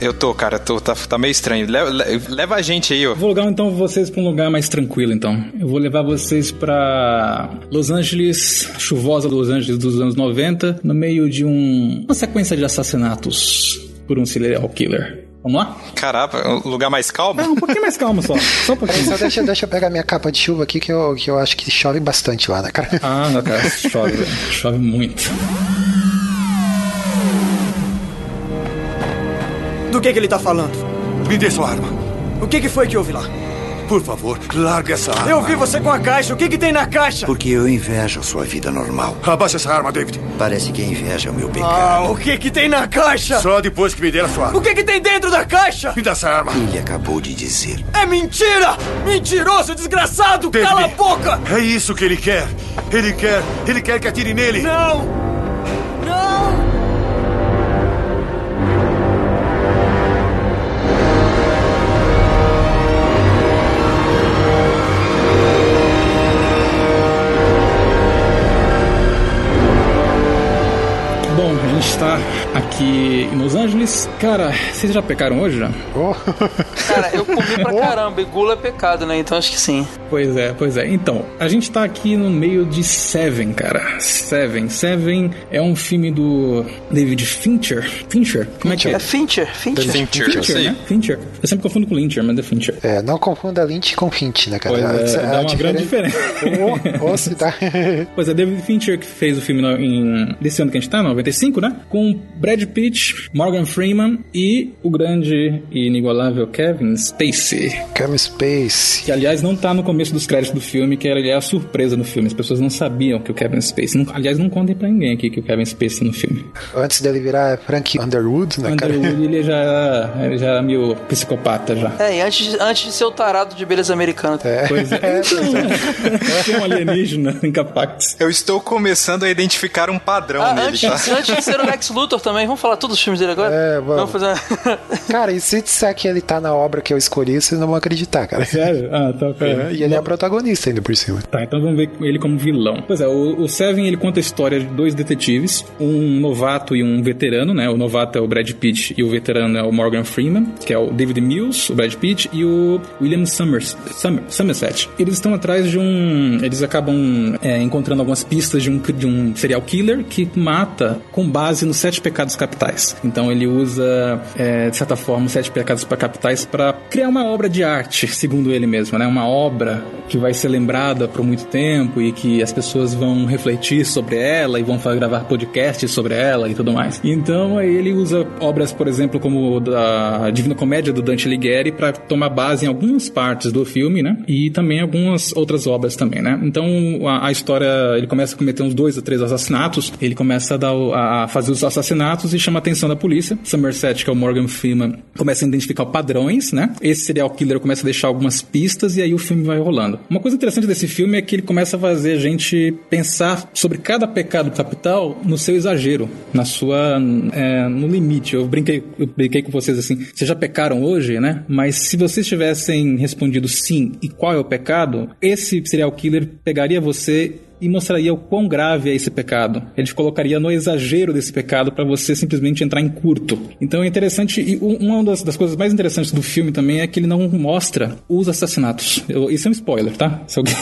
eu tô, cara. Tô, tá, tá meio estranho. Leva, leva a gente aí, ó. Vou levar então vocês para um lugar mais tranquilo, então. Eu vou levar vocês para Los Angeles, chuvosa Los Angeles dos anos 90, no meio de um, uma sequência de assassinatos por um serial killer. Vamos lá? Caraca, um lugar mais calmo? É, um pouquinho mais calmo só. Só um pouquinho. só deixa, deixa eu pegar minha capa de chuva aqui que eu, que eu acho que chove bastante lá, né, cara? Ah, não, cara, chove, chove muito. Do que, que ele tá falando? Me dê sua arma. O que, que foi que houve lá? Por favor, larga essa arma. Eu vi você com a caixa. O que, que tem na caixa? Porque eu invejo a sua vida normal. Abaixa essa arma, David. Parece que a inveja é o meu Ah, pecado. o que, que tem na caixa? Só depois que me der a sua O arma. que, que tem dentro da caixa? Me dá essa arma. Ele acabou de dizer. É mentira! Mentiroso, desgraçado! David. Cala a boca! É isso que ele quer. Ele quer. Ele quer que atire nele. Não! Não! Aqui em Los Angeles. Cara, vocês já pecaram hoje já? Oh. Cara, eu comi pra caramba. E gula é pecado, né? Então acho que sim. Pois é, pois é. Então, a gente tá aqui no meio de Seven, cara. Seven. Seven é um filme do David Fincher. Fincher? Como é que é? É Fincher, Fincher. Fincher, Fincher, aí. né? Fincher. Eu sempre confundo com Lyncher, mas é Fincher. É, não confunda Lynch com Finch, né, cara? Pois é, A- dá uma grande diferença. Ô, se dá. Pois é, David Fincher que fez o filme no- em, desse ano que a gente tá, 95, né? Com Brad Pitt, Morgan Freeman e o grande e inigualável Kevin Spacey. Kevin Space. Que, aliás, não tá no começo dos créditos do filme, que era aliás, surpresa no filme. As pessoas não sabiam que o Kevin Spacey... Não, aliás, não contem pra ninguém aqui que o Kevin Spacey tá no filme. Antes dele virar Frank Underwood, né, cara? Underwood, ele já era, ele já era meio psicopata já. É, e antes, de- antes de ser o tarado de beleza americana. Pois é. Tem um alienígena incapaz. Eu estou começando a identificar um padrão Ah, nele, antes, tá? antes de ser o Lex Luthor também. Vamos falar todos os filmes dele agora? É, vamos. fazer uma... Cara, e se disser que ele tá na obra que eu escolhi, vocês não vão acreditar, cara. Sério? Ah, tá, pera. É, e ele é protagonista ainda por cima. Tá, então vamos ver ele como vilão. Pois é, o, o Seven ele conta a história de dois detetives, um novato e um veterano, né? O novato é o Brad Pitt e o veterano é o Morgan Freeman, que é o David Mills, o Brad Pitt, e o William Summers, Summer, Somerset. Eles estão atrás de um. Eles acabam é, encontrando algumas pistas de um, de um serial killer que mata com base nos sete pecados capitais. Então ele usa, é, de certa forma, os sete pecados capitais para criar uma obra de arte, segundo ele mesmo, né? Uma obra que vai ser lembrada por muito tempo e que as pessoas vão refletir sobre ela e vão gravar podcasts sobre ela e tudo mais. Então ele usa obras, por exemplo, como da Divina Comédia do Dante Alighieri para tomar base em algumas partes do filme, né? E também algumas outras obras também, né? Então a, a história ele começa a cometer uns dois ou três assassinatos, ele começa a, dar a fazer os assassinatos e chama a atenção da polícia. Somerset, que é o Morgan Freeman, começa a identificar padrões, né? Esse serial killer começa a deixar algumas pistas e aí o filme vai rolando. Uma coisa interessante desse filme é que ele começa a fazer a gente pensar sobre cada pecado capital no seu exagero, na sua é, no limite. Eu brinquei, eu brinquei com vocês assim, vocês já pecaram hoje, né? Mas se vocês tivessem respondido sim e qual é o pecado, esse serial killer pegaria você e mostraria o quão grave é esse pecado. Ele te colocaria no exagero desse pecado para você simplesmente entrar em curto. Então é interessante, e uma das, das coisas mais interessantes do filme também é que ele não mostra os assassinatos. Eu- isso é um spoiler, tá? Se alguém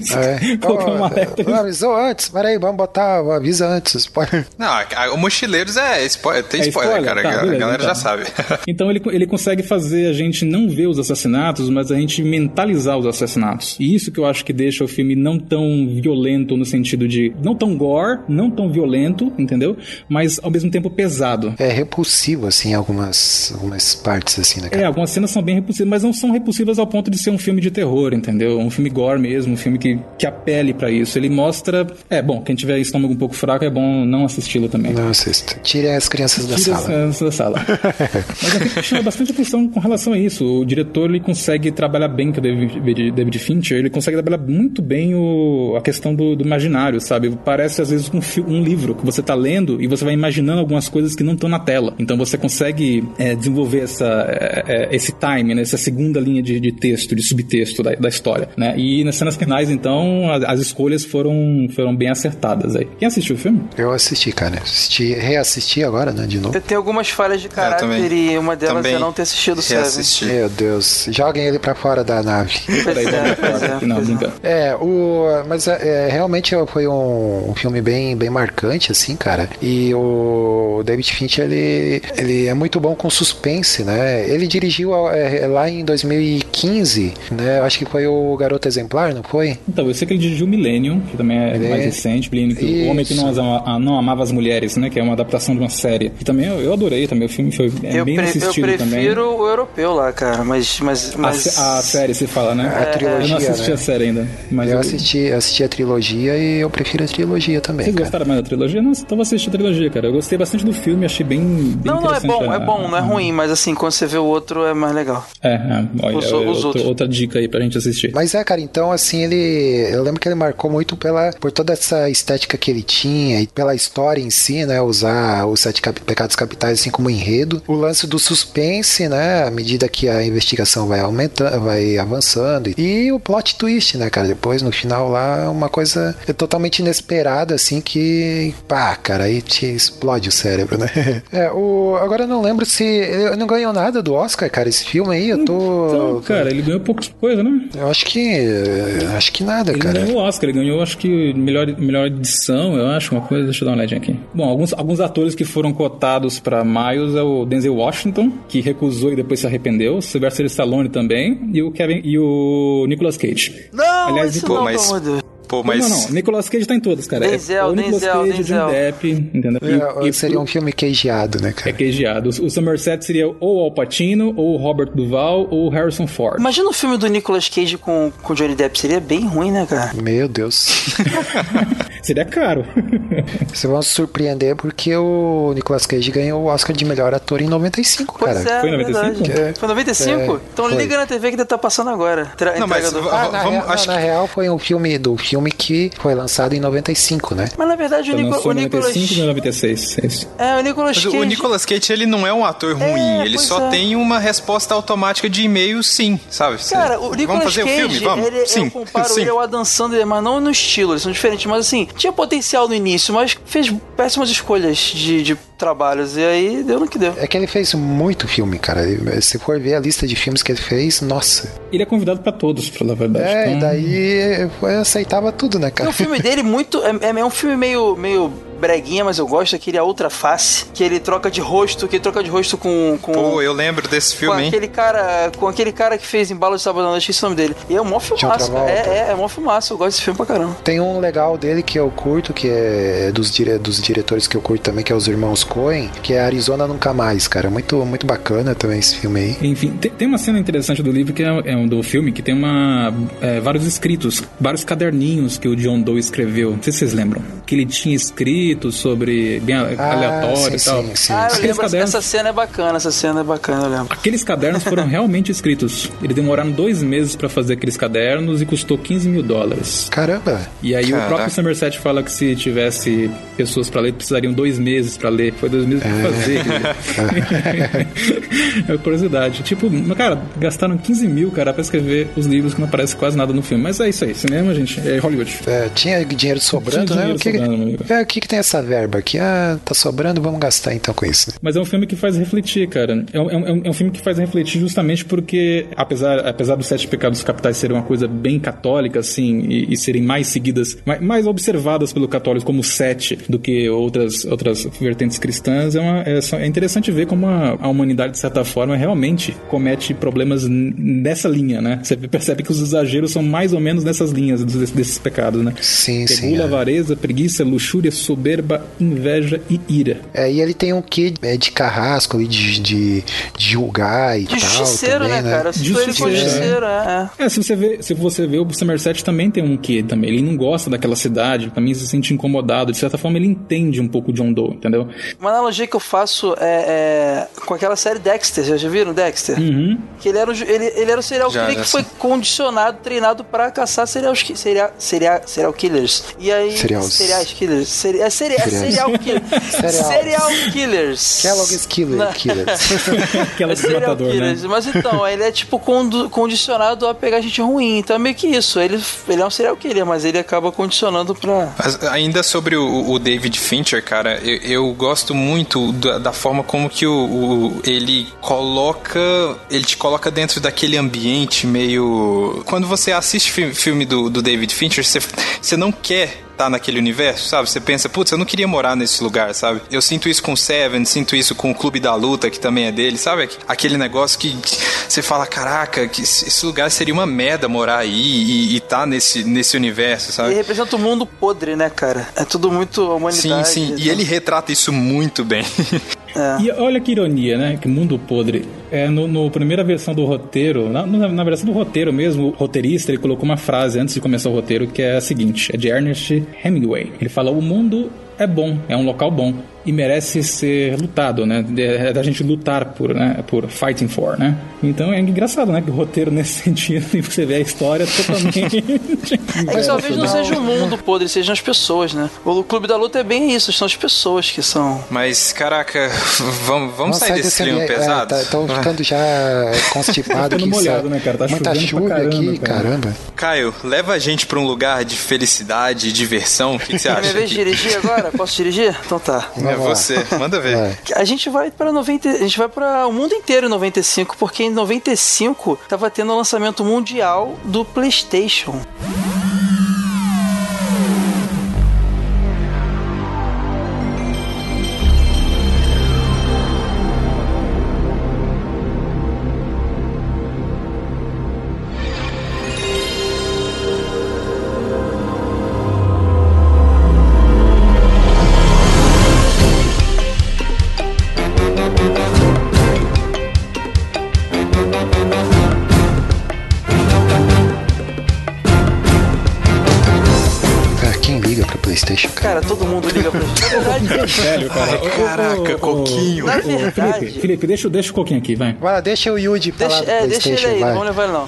se É. colocar um alerta. Avisou antes? Peraí, vamos botar o aviso antes. Spoiler. Não, a- a- o Mochileiros é spoiler, tem É spoiler, spoiler? cara. Tá, a beleza, galera então. já sabe. Então ele, ele consegue fazer a gente não ver os assassinatos, mas a gente mentalizar os assassinatos. E isso que eu acho que deixa o filme não tão violento no sentido de. não tão gore, não tão violento, entendeu? Mas ao mesmo tempo pesado. É repulsivo, assim, algumas, algumas partes, assim, né, É, cara? algumas cenas são bem repulsivas, mas não são repulsivas ao ponto de ser um filme de terror, entendeu? Um filme gore mesmo, um filme que, que apele pra isso. Ele mostra. É, bom, quem tiver estômago um pouco fraco é bom não assisti-lo também. Não assista. Tirem as crianças da Tira sala. essa da sala. Mas a gente chama bastante atenção com relação a isso. O diretor ele consegue trabalhar bem, que é o David, David Fincher, ele consegue trabalhar muito bem o, a questão do, do imaginário, sabe? Parece às vezes um, um livro que você tá lendo e você vai imaginando algumas coisas que não estão na tela. Então você consegue é, desenvolver essa, é, é, esse time, né? essa segunda linha de, de texto, de subtexto da, da história, né? E nas cenas finais, então, as, as escolhas foram, foram bem acertadas aí. Quem assistiu o filme? Eu assisti, cara. Assisti, reassisti agora, né, de novo. Eu tenho algumas falhas de caráter também. e uma delas Também é não ter assistido o Seven. reassisti. Meu Deus. Joguem ele pra fora da nave. Pois Peraí, é, pois é, aqui, não, pois é. É, o, mas é, é, realmente foi um, um filme bem, bem marcante, assim, cara. E o David Fincher, ele, ele é muito bom com suspense, né? Ele dirigiu é, lá em 2015, né? Acho que foi o Garoto Exemplar, não foi? Então, eu sei que ele dirigiu Millennium, que também é ele... mais recente, Millennium, que o Homem que não, não, Amava as Mulheres, né? Que é uma adaptação de uma série. E também eu, eu adorei também, o filme foi é eu bem pre assistido Eu também. prefiro o europeu lá, cara, mas... mas, mas... A, a, série, se fala, né? A trilogia, Eu não assisti né? a série ainda. Mas eu, eu assisti, assisti a trilogia e eu prefiro a trilogia também. Vocês cara. gostaram mais da trilogia? Não, então vou assistir a trilogia, cara. Eu gostei bastante do filme, achei bem, bem Não, não, é bom, a, é bom, não é ruim, mas assim, quando você vê o outro é mais legal. É, é olha, Os- é os outro- outra dica aí pra gente assistir. Mas é, cara, então assim, ele. Eu lembro que ele marcou muito pela, por toda essa estética que ele tinha e pela história em si, né? Usar os sete cap- pecados capitais assim como enredo. O lance do suspense, né? À medida que a investigação vai aumentando, vai avançando. E o plot twist, né, cara? Depois, no final lá, uma coisa totalmente inesperada, assim, que. Pá, cara, aí te explode o cérebro, né? É, o. Agora eu não lembro se. Ele não ganhou nada do Oscar, cara, esse filme aí. Eu tô. Então, cara, ele ganhou poucas coisas, né? Eu acho que. Acho que nada, Ele cara. ganhou o Oscar, ele ganhou, acho que, melhor, melhor edição, eu acho, uma coisa, deixa eu dar uma olhadinha aqui. Bom, alguns, alguns atores que foram cotados pra Miles é o Denzel Washington, que recusou e depois se arrependeu, Sylvester Stallone também, e o Kevin e o Nicolas Cage. Não, Aliás, isso Nico- não, mas- Pô, Não, mas. Não, não, Nicolas Cage tá em todas, cara. Denzel, é o Nicolas Denzel, Cage, Denzel. Johnny Depp, entendeu? E- É, e seria um filme queijeado, né, É cara? queijeado. O, o Somerset seria ou o Al Pacino, ou o Robert Duval, ou o Harrison Ford. Imagina o filme do Nicolas Cage com, com Johnny Depp, seria bem ruim, né, cara? Meu Deus. Seria caro. Vocês vão se surpreender porque o Nicolas Cage ganhou o Oscar de melhor ator em 95, Pois cara. é, Foi em 95? verdade. É. Foi 95? É, então foi. liga na TV que deve estar passando agora. Tra Não, mas Ah, na, Vamos- real, acho não, na real foi um filme do filme que foi lançado em 95, né? Mas na verdade o, Nico, o em Nicolas... 95 e 96. É isso. É, o Nicolas Cage... o Nicolas Cage, ele não é um ator ruim, ele pois só é. tem uma resposta automática de e-mail sim, sabe? Cara, o Nicolas Vamos fazer Cage, o filme? Vamos? ele, sim, eu comparo sim. ele ao Adam Sandler, mas não no estilo, eles são diferentes. Mas assim, tinha potencial no início, mas fez péssimas escolhas de, de trabalhos. E aí deu no que deu. É que ele fez muito filme, cara. Ele- Se for ver a lista de filmes que ele fez, nossa. Ele é convidado pra todos, pra falar a verdade. É, e Então, daí foi, aceitava tudo, né, E cara? o filme dele muito. É, é- é um filme meio. meio breguinha, mas eu gosto, aquele A Outra Face, que ele troca de rosto, que ele troca de rosto com. com Pô, eu lembro desse com filme, hein? aquele cara. Com aquele cara que fez Embalo de Sábado à Noite, esqueci o nome dele. E é um mó filmaço. É, é, é mó filmaço, eu gosto desse filme pra caramba. Tem um legal dele que eu curto, que é dos, dire... dos diretores que eu curto também, que é os irmãos Coen, que é Arizona Nunca Mais, cara. Muito, muito bacana também esse filme aí. Enfim, tem, tem uma cena interessante do livro que é, é um do filme que tem uma é, vários escritos, vários caderninhos que o John Doe escreveu. Não sei se vocês lembram. Que ele tinha escrito sobre bem a- aleatório Ah, sim, e tal. sim, sim. Ah, eu Aqueles lembro, cadernos- essa cena é bacana, essa cena é bacana, eu lembro. Aqueles cadernos foram realmente escritos. Eles demoraram dois meses pra fazer aqueles cadernos e custou 15 mil dólares. Caramba! E aí o Caraca. próprio Somerset fala que se tivesse pessoas pra ler, precisariam dois meses pra ler. Foi dois meses pra fazer. é curiosidade. Tipo, cara, gastaram 15 mil, cara, pra escrever os livros que não aparece quase nada no filme. Mas é isso aí, cinema, gente, é Hollywood. É, tinha dinheiro sobrando, Tinha né? dinheiro o que, é, o que, que tem essa verba aqui? Ah, tá sobrando, vamos gastar então com isso. né? Mas é um filme que faz refletir, cara. É um, é um- é um filme que faz refletir justamente porque, apesar, apesar dos Sete Pecados Capitais serem uma coisa bem católica, assim, e, e serem mais seguidas, mais, mais observadas pelo católico como sete do que outras, outras vertentes cristãs, é, uma- é é interessante ver como a, a humanidade, de certa forma, realmente comete problemas nessa linha, né? Você percebe que os exageros são mais ou menos nessas linhas desses, desses pecados, né? Sim, sim. Gula, é. avareza, preguiça, luxúria, soberba, inveja e ira. É, e ele tem um quê é, de carrasco ali, de, de, de julgar e De tal. justiceiro, também, né, cara? Eu cito ele Justiceiro, justiceiro, é. é. É, se você vê, se você vê o Somerset também tem um quê também. Ele não gosta daquela cidade, também se sente incomodado. De certa forma, ele entende um pouco John Doe, entendeu? Uma analogia que eu faço é, é com aquela série Dexter, já, já viram Dexter? Uhum. Que ele era, um, ele, ele era um serial Já, killer já que foi condicionado, treinado pra caçar serial, serial, serial, serial killers. E aí. Serials. Serial killers. Seri, é, seri é serial serial killers. Kellogg's Killer, Não. Killers. Do serial matador, né? killers. Mas então, ele é tipo condu- condicionado a pegar gente ruim. Então é meio que isso. Ele, ele é um serial killer, mas ele acaba condicionando pra. Mas ainda sobre o, o David Fincher, cara, eu, eu gosto muito da, da forma como que o, o- ele coloca. Ele te coloca dentro daquele ambiente meio. Quando você assiste fi- filme do, do David Fincher, você, você não quer estar naquele universo, sabe? Você pensa, putz, eu não queria morar nesse lugar, sabe? Eu sinto isso com Seven, sinto isso com o Clube da Luta, que também é dele, sabe? Aquele negócio que você fala, caraca, que esse lugar seria uma merda morar aí e, e tá nesse, nesse universo, sabe? representa o mundo podre, né, cara? É tudo muito Sim, humanidade. sim. E ele retrata isso muito bem. É. E olha que ironia, né? Que mundo podre. É, no, no primeira versão do roteiro, na, na, versão do roteiro mesmo, o roteirista ele colocou uma frase antes de começar o roteiro que é a seguinte: é de Ernest Hemingway. Ele fala: O mundo é bom, é um local bom e merece ser lutado, né? É da gente lutar por, né? Por fighting for, né? Então é engraçado, né? Que o roteiro nesse sentido e você vê a história totalmente. É que talvez não seja o mundo podre, sejam as pessoas, né? O Clube da Luta é bem isso, são as pessoas que são. Mas, caraca, vamos, vamos sair desse clima pesado? É, tá, tô ficando já constipado Tá ficando aqui. molhado, né, cara? Tá Muita chovendo chuva caramba, aqui, cara. caramba. Caio, leva a gente pra um lugar de felicidade e diversão. O que, que você É minha acha? vez de dirigir agora? Posso dirigir? Então tá. É você, manda ver. Vai. A gente vai para 90, a gente vai para o mundo inteiro em 95, porque em 95 tava tendo o lançamento mundial do PlayStation. Sério, cara. Ô, ô, caraca, ô, ô, Coquinho. ô, Na ô, verdade- Felipe, Felipe, deixa, deixa o Coquinho aqui, vai. Vai lá, deixa o Yuji falar Deixa, é, deixa ele aí, não vai. vamos levar ele não.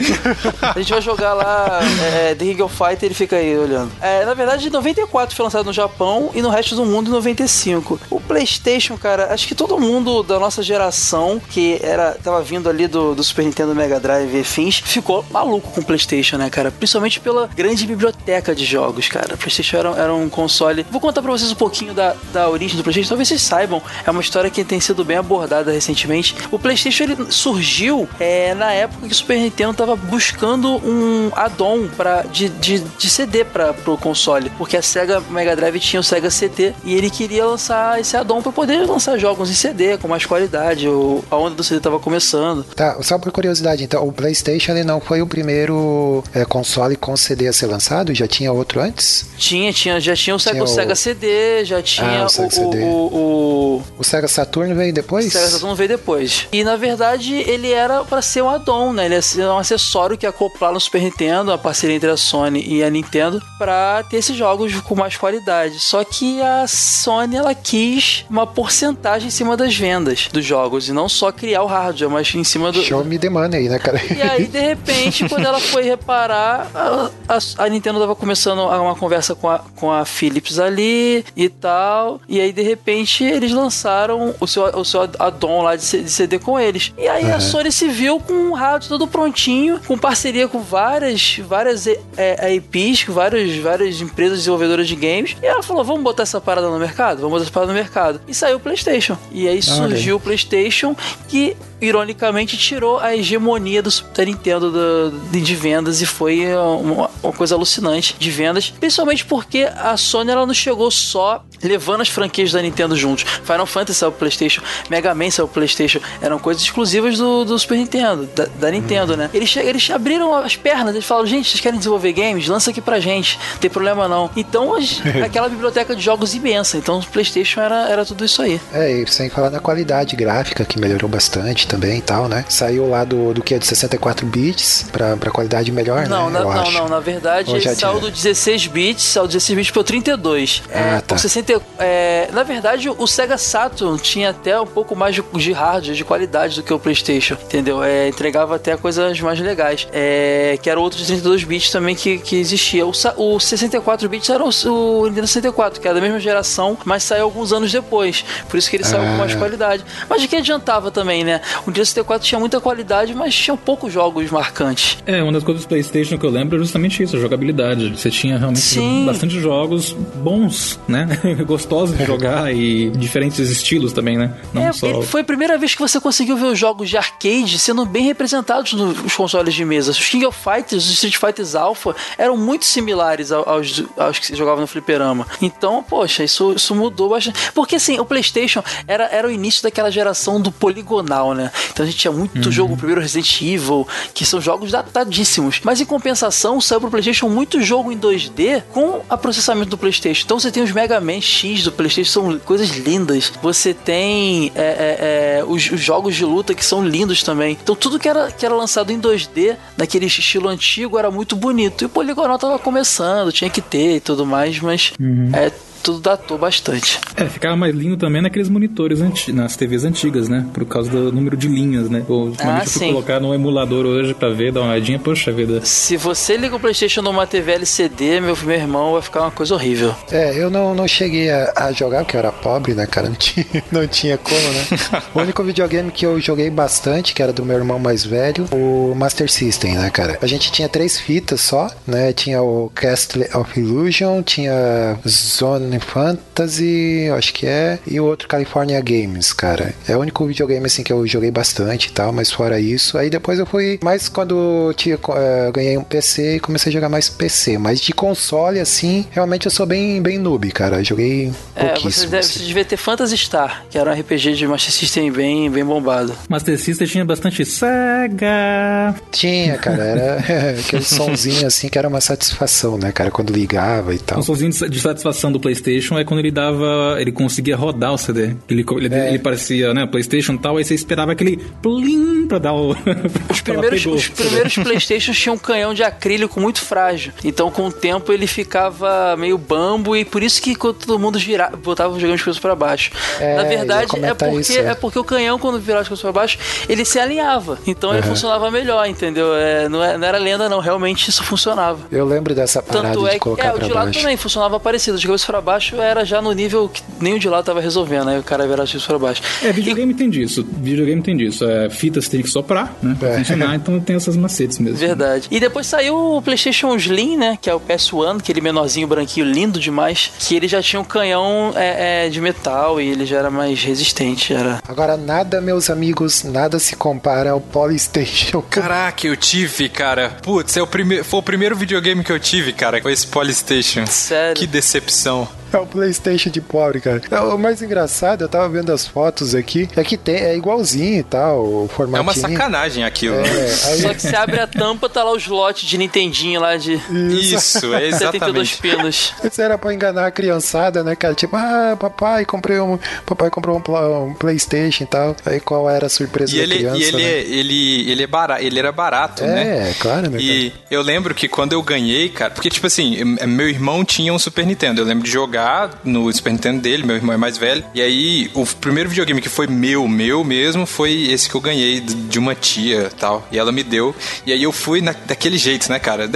A gente vai jogar lá é, The King of Fighter ele fica aí olhando. É, na verdade, em 94 foi lançado no Japão e no resto do mundo em 95. O PlayStation, cara, acho que todo mundo da nossa geração que era tava vindo ali do, do Super Nintendo Mega Drive e fins, ficou maluco com o PlayStation, né, cara? Principalmente pela grande biblioteca de jogos, cara. O PlayStation era, era um console. Vou contar pra vocês um pouquinho da, da origem do PlayStation, talvez vocês saibam. É uma história que tem sido bem abordada recentemente. O PlayStation ele surgiu é, na época que o Super Nintendo tava buscando um add-on de, de, de CD para pro console, porque a Sega Mega Drive tinha o Sega CD e ele queria lançar esse add-on pra poder lançar jogos em CD com mais qualidade. O, a onda do CD tava começando. Tá, só por curiosidade, então, o PlayStation ele não foi o primeiro é, console com CD a ser lançado? Já tinha outro antes? Tinha, tinha, já tinha o Sega, Tinha o o- Sega CD, já tinha Ah, o Sega o, CD. o, o, O Sega Saturn veio depois? O Saturn veio depois. E na verdade ele era pra ser um add-on, né? Ele ia ser um acessório que ia acoplar no Super Nintendo, a parceria entre a Sony e a Nintendo, pra ter esses jogos com mais qualidade. Só que a Sony ela quis uma porcentagem em cima das vendas dos jogos e não só criar o hardware, mas em cima do. Show me the money, né, cara? E aí, de repente, quando ela foi reparar, a, a- a Nintendo tava começando uma conversa com a, com a Philips ali e tal. E aí, de repente, eles lançaram o seu, o seu add-on lá de, CD com eles. E aí a Sony se viu com um rádio todo prontinho, com parceria com várias, várias é, é, IPs, com várias, várias empresas desenvolvedoras de games. E ela falou: vamos botar essa parada no mercado? Vamos botar essa parada no mercado. E saiu o PlayStation. E aí surgiu o PlayStation que ironicamente tirou a hegemonia do da Nintendo do- de, de vendas e foi uma, uma coisa alucinante de vendas, principalmente porque a Sony ela não chegou só levando as franquias da Nintendo juntos. Final Fantasy saiu pro PlayStation, Mega Man saiu pro PlayStation, eram coisas exclusivas do, do Super Nintendo, da, da Nintendo, hum. né? Eles, eles abriram as pernas, eles falaram: gente, vocês querem desenvolver games? Lança aqui pra gente, não tem problema não. Então, as, aquela biblioteca de jogos imensa. Então, o PlayStation era, era tudo isso aí. É, e sem falar na qualidade gráfica, que melhorou bastante também e tal, né? Saiu lá do, do que é de 64 bits pra, pra qualidade melhor, não, né? Na, não, acho. não, na verdade, saiu do 16 bits, saiu do 16 bits pro 32. Ah, é, tá ter. É, na verdade, o Sega Saturn tinha até um pouco mais de, de hardware, de qualidade do que o PlayStation, entendeu? É, entregava até coisas mais legais. É, que era outro de 32 bits também que, que existia. O, o 64 bits era o, o Nintendo 64, que era da mesma geração, mas saiu alguns anos depois. Por isso que ele saiu com mais é. qualidade. Mas de que adiantava também, né? O Nintendo 64 tinha muita qualidade, mas tinha poucos jogos marcantes. É, uma das coisas do PlayStation que eu lembro é justamente isso, a jogabilidade. Você tinha realmente Sim. bastante jogos bons, né? Gostosos de jogar e diferentes estilos também, né? Não É, só. foi a primeira vez que você conseguiu ver os jogos de arcade sendo bem representados nos consoles de mesa. Os King of Fighters, os Street Fighters Alpha eram muito similares ao- aos, aos que se jogavam no fliperama. Então, poxa, isso, isso mudou bastante. Porque assim, o PlayStation era, era o início daquela geração do poligonal, né? Então a gente tinha muito jogo, o primeiro Resident Evil, que são jogos datadíssimos. Mas em compensação, saiu pro PlayStation muito jogo em 2D com a processamento do PlayStation. Então você tem os Mega Man X do PlayStation, são coisas lindas. Você tem é, é, é, os, os jogos de luta que são lindos também. Então tudo que era, que era lançado em 2D, naquele estilo antigo, era muito bonito. E o poligonal tava começando, tinha que ter e tudo mais, mas é, tudo datou bastante. É, ficava mais lindo também naqueles monitores anti... nas TVs antigas, né? Por causa do número de linhas, né? Ou, Ah, eu fui colocar no emulador hoje pra ver, dar uma olhadinha, poxa vida. Se você liga o PlayStation numa TV LCD, meu, meu irmão, vai ficar uma coisa horrível. É, eu não, não cheguei a, a jogar porque eu era pobre, né, cara? Não tinha, não tinha como, né? o único videogame que eu joguei bastante, que era do meu irmão mais velho, o Master System, né, cara? A gente tinha três fitas só, né? Tinha o Castle of Illusion, tinha Zone Fantasy, acho que é, e o outro California Games, cara. É o único videogame assim que eu joguei bastante e tal, mas fora isso, aí depois eu fui mais quando tinha, eh, ganhei um PC e comecei a jogar mais PC, mas de console assim, realmente eu sou bem bem noob, cara. Joguei É, você, deve, assim. você devia ter Phantasy Star, que era um RPG de Master System bem, bem bombado. Master System tinha bastante Sega. Tinha, cara, era aquele sonzinho assim que era uma satisfação, né, cara, quando ligava e tal. O somzinho de satisfação do PlayStation é quando ele dava. Ele conseguia rodar o CD. Ele, ele, É. ele parecia, né? PlayStation e tal, aí você esperava aquele plim pra dar o. Os primeiros, os primeiros Playstations tinham um canhão de acrílico muito frágil. Então, com o tempo, ele ficava meio bambo e por isso que quando todo mundo girava, botava os joguinhos de coisas pra baixo. É, Na verdade, é porque, isso, é. é porque o canhão, quando virava as coisas pra baixo, ele se alinhava. Então, ele Uhum. funcionava melhor, entendeu? É, não, é- não era lenda, não. Realmente, isso funcionava. Eu lembro dessa parada Tanto de é que colocar é, o pra de lado baixo. também funcionava parecido. De cabeça pra baixo era já no nível que nem o de lado tava resolvendo. Aí o cara virava de cabeça pra baixo. É, videogame tem disso. Videogame tem disso. É, fitas tem que soprar, né? Pra É. funcionar, então tem essas macetes mesmo. Verdade. E depois saiu o PlayStation Slim, né? Que é o PS1, aquele menorzinho branquinho lindo demais. Que ele já tinha um canhão é, é, de metal e ele já era mais resistente. Era. Agora, nada, meus amigos, nada se compara ao Polystation. Caraca, eu tive, cara. Putz, é o primeiro, foi o primeiro videogame que eu tive, cara. Foi esse Polystation. Sério. Que decepção. É o PlayStation de pobre, cara. É, O mais engraçado, eu tava vendo as fotos aqui, é que tem, é igualzinho e tal, o É formatinho. uma sacanagem aquilo. É, aí- Só que você abre a tampa, tá lá os lotes de Nintendinho lá de Isso, é 72 exatamente. pinos. Isso era pra enganar a criançada, né, cara? Tipo, ah, papai, comprei um. Papai comprou um, um Playstation e tal. Aí qual era a surpresa E da ele, criança? e ele, né? é- ele, ele, é bara, ele era barato, né? É, claro, né? E eu lembro que quando eu ganhei, cara, porque tipo assim, meu irmão tinha um Super Nintendo. Eu lembro de jogar no Super Nintendo dele, meu irmão é mais velho. E aí, o primeiro videogame que foi meu, meu mesmo, foi esse que eu ganhei de uma tia tal. E ela me deu. E aí eu fui na- daquele jeito, né, cara?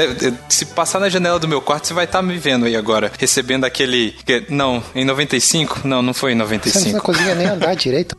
Se passar na janela do meu quarto, você vai estar me vendo aí agora, recebendo aquele. que- Não, em 95? Não, não foi em Você 95. não conseguia nem andar direito.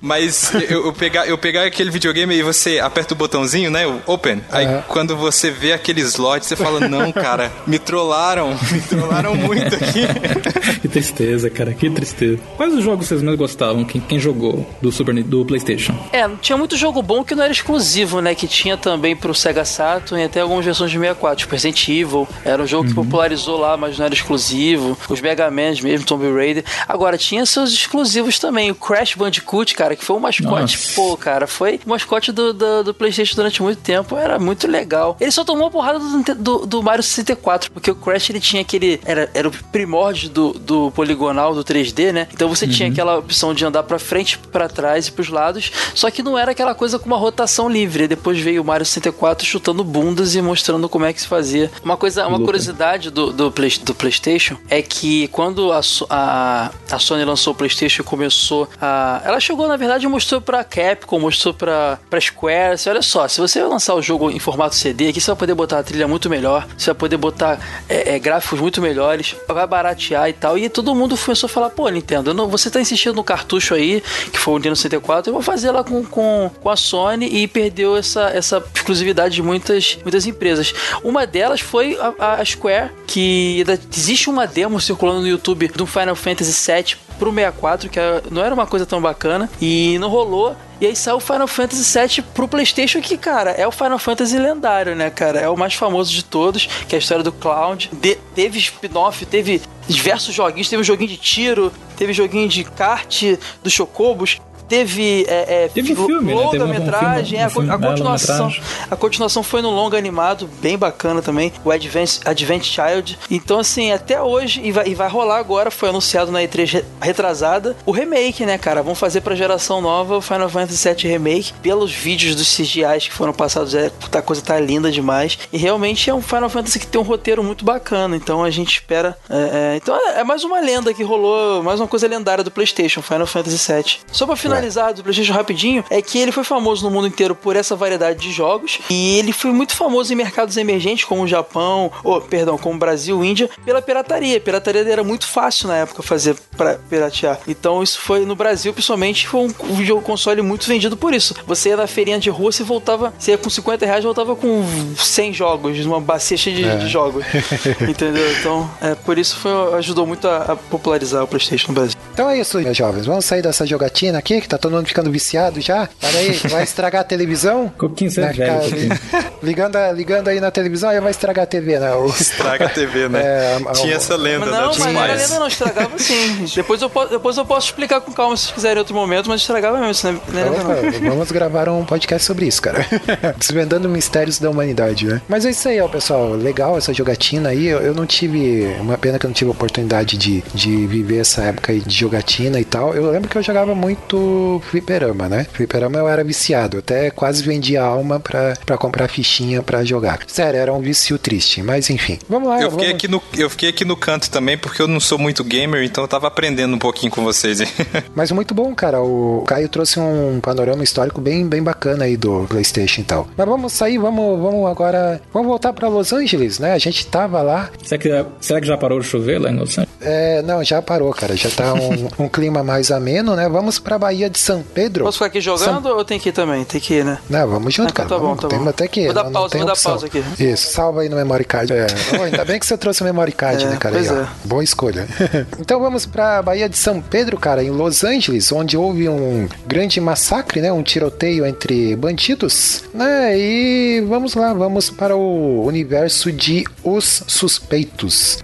Mas eu, eu pegar, eu pegar aquele videogame e você aperta o botãozinho, né? O open. Aí Aham. quando você vê aquele slot, você fala, não, cara, me trollaram. Me trollaram muito aqui. Que tristeza, cara, que tristeza. Quais os jogos vocês mais gostavam? Quem, quem jogou do Super do PlayStation? É, tinha muito jogo bom que não era exclusivo, né? Que tinha também pro Sega Saturn e até algumas versões de 64. Tipo Resident Evil, era um jogo que popularizou lá, mas não era exclusivo. Os Mega Man mesmo, Tomb Raider. Agora, tinha seus exclusivos também. O Crash Bandicoot, cara, que foi o mascote. Nossa. Pô, cara, foi o mascote do, do, do PlayStation durante muito tempo. Era muito legal. Ele só tomou a porrada do, do, do Mario 64, porque o Crash ele tinha aquele. Era, era o primórdios do, do poligonal, do 3D, né? Então você Uhum. tinha aquela opção de andar pra frente, pra trás e pros lados, só que não era aquela coisa com uma rotação livre. Depois veio o Mario 64 chutando bundas e mostrando como é que se fazia. Uma coisa, uma Louco. curiosidade do, do, Play- do PlayStation é que quando a, a, a Sony lançou o PlayStation e começou a. Ela chegou, na verdade, e mostrou pra Capcom, mostrou pra, pra Square. Assim, olha só, se você lançar o jogo em formato CD, aqui você vai poder botar a trilha muito melhor, você vai poder botar é, é, gráficos muito melhores, vai baratear e tal. E todo mundo começou a falar: pô, Nintendo, não- você tá insistindo no cartucho aí, que foi o Nintendo 64, eu vou fazer lá com, com, com a Sony e perdeu essa, essa exclusividade de muitas, muitas empresas. Uma delas foi a, a Square, que existe uma demo circulando no YouTube do Final Fantasy VII pro 64, que é- não era uma coisa tão bacana, e não rolou. E aí saiu o Final Fantasy VII pro PlayStation, que, cara, é o Final Fantasy lendário, né, cara? É o mais famoso de todos, que é a história do Cloud. De- teve spin-off, teve diversos joguinhos, teve um joguinho de tiro, teve joguinho de kart dos Chocobos. Teve, é, é, Teve filme, né? Teve um- um longa-metragem, filme- é, a, um filme- a é, continuação. longa-metragem. A continuação foi no longa animado, bem bacana também, o Advent, Advent Child. Então, assim, até hoje, e vai, e vai rolar agora, foi anunciado na E3 re- retrasada, o remake, né, cara? Vão fazer pra geração nova o Final Fantasy VII Remake. Pelos vídeos dos CGIs que foram passados, é, puta, a coisa tá linda demais. E realmente é um Final Fantasy que tem um roteiro muito bacana. Então a gente espera. é, é, então é, é mais uma lenda que rolou, mais uma coisa lendária do PlayStation, Final Fantasy VII. Só pra finalizar do PlayStation rapidinho, é que ele foi famoso no mundo inteiro por essa variedade de jogos. E ele foi muito famoso em mercados emergentes, como o Japão, ou, perdão, como o Brasil, Índia, pela pirataria. Pirataria era muito fácil na época fazer pra piratear. Então isso foi no Brasil, principalmente, foi um um jogo console muito vendido por isso. Você ia na feirinha de rua, você voltava, você ia com 50 reais, voltava com 100 jogos, uma bacia cheia de, É. de jogos. Entendeu? Então, é, por isso foi, ajudou muito a, a popularizar o PlayStation no Brasil. Então é isso, meus jovens. Vamos sair dessa jogatina aqui, que tá todo mundo ficando viciado já. Olha aí, vai estragar a televisão. Coquinho, você é Né, velho, ficar Coquinho. ligando, a- ligando aí na televisão, aí vai estragar a TV, né? O- Estraga a TV, né? É, a- a- Tinha essa lenda, Mas né? não, mas não era pais. lenda não, estragava sim. depois, eu, po- depois eu posso explicar com calma se vocês quiserem em outro momento, mas estragava mesmo, isso não é, não é lenda não. Vamos gravar um podcast sobre isso, cara. Desvendando mistérios da humanidade, né? Mas é isso aí, ó, pessoal. Legal essa jogatina aí. Eu, eu não tive. Uma pena que eu não tive a oportunidade de, de viver essa época aí de jogatina e tal. Eu lembro que eu jogava muito fliperama, né? Fliperama eu era viciado. Eu até quase vendia alma pra, pra comprar fichinha pra jogar. Sério, era um vício triste. Mas enfim. Vamos lá, Eu fiquei, vamos... aqui no, eu fiquei aqui no canto também, porque eu não sou muito gamer, então eu tava aprendendo um pouquinho com vocês aí. Mas muito bom, cara. O Caio trouxe um panorama histórico bem, bem bacana aí do PlayStation e tal. Mas vamos sair, vamos, vamos agora. Vamos voltar pra Los Angeles, né? A gente tava lá. Será que, será que já parou de chover lá em Los Angeles? É, não, já parou, cara. Já tá um, um clima mais ameno, né? Vamos pra Bahia de São Pedro. Posso ficar aqui jogando ou tem que ir também? Tem que ir, né? Não, vamos junto, Ah, então cara. tá bom, vamos, tá temos bom. até que. ir, Vou dar não- não pausa, tem vou dar opção. pausa aqui. Isso, salva aí no memory card. É. Oh, ainda bem que você trouxe o memory card, É, né, cara? pois Aí, é. Boa escolha. então vamos pra Bahia de São Pedro, cara, em Los Angeles, onde houve um grande massacre, né? Um tiroteio entre bandidos, né? E vamos lá, vamos para o universo de Os Suspeitos.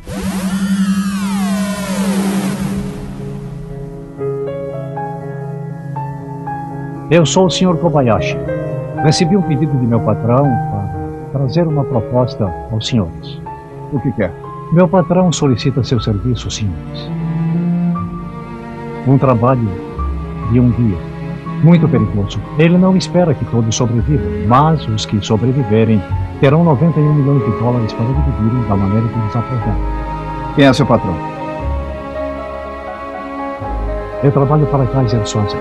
Eu sou o Sr. Kobayashi. Recebi um pedido de meu patrão para trazer uma proposta aos senhores. O que quer? Meu patrão solicita seu serviço, senhores. Um trabalho de um dia. Muito perigoso. Ele não espera que todos sobrevivam, mas os que sobreviverem terão 91 milhões de dólares para dividirem da maneira que eles aprenderam. Quem é seu patrão? Eu trabalho para Kaiser Soze.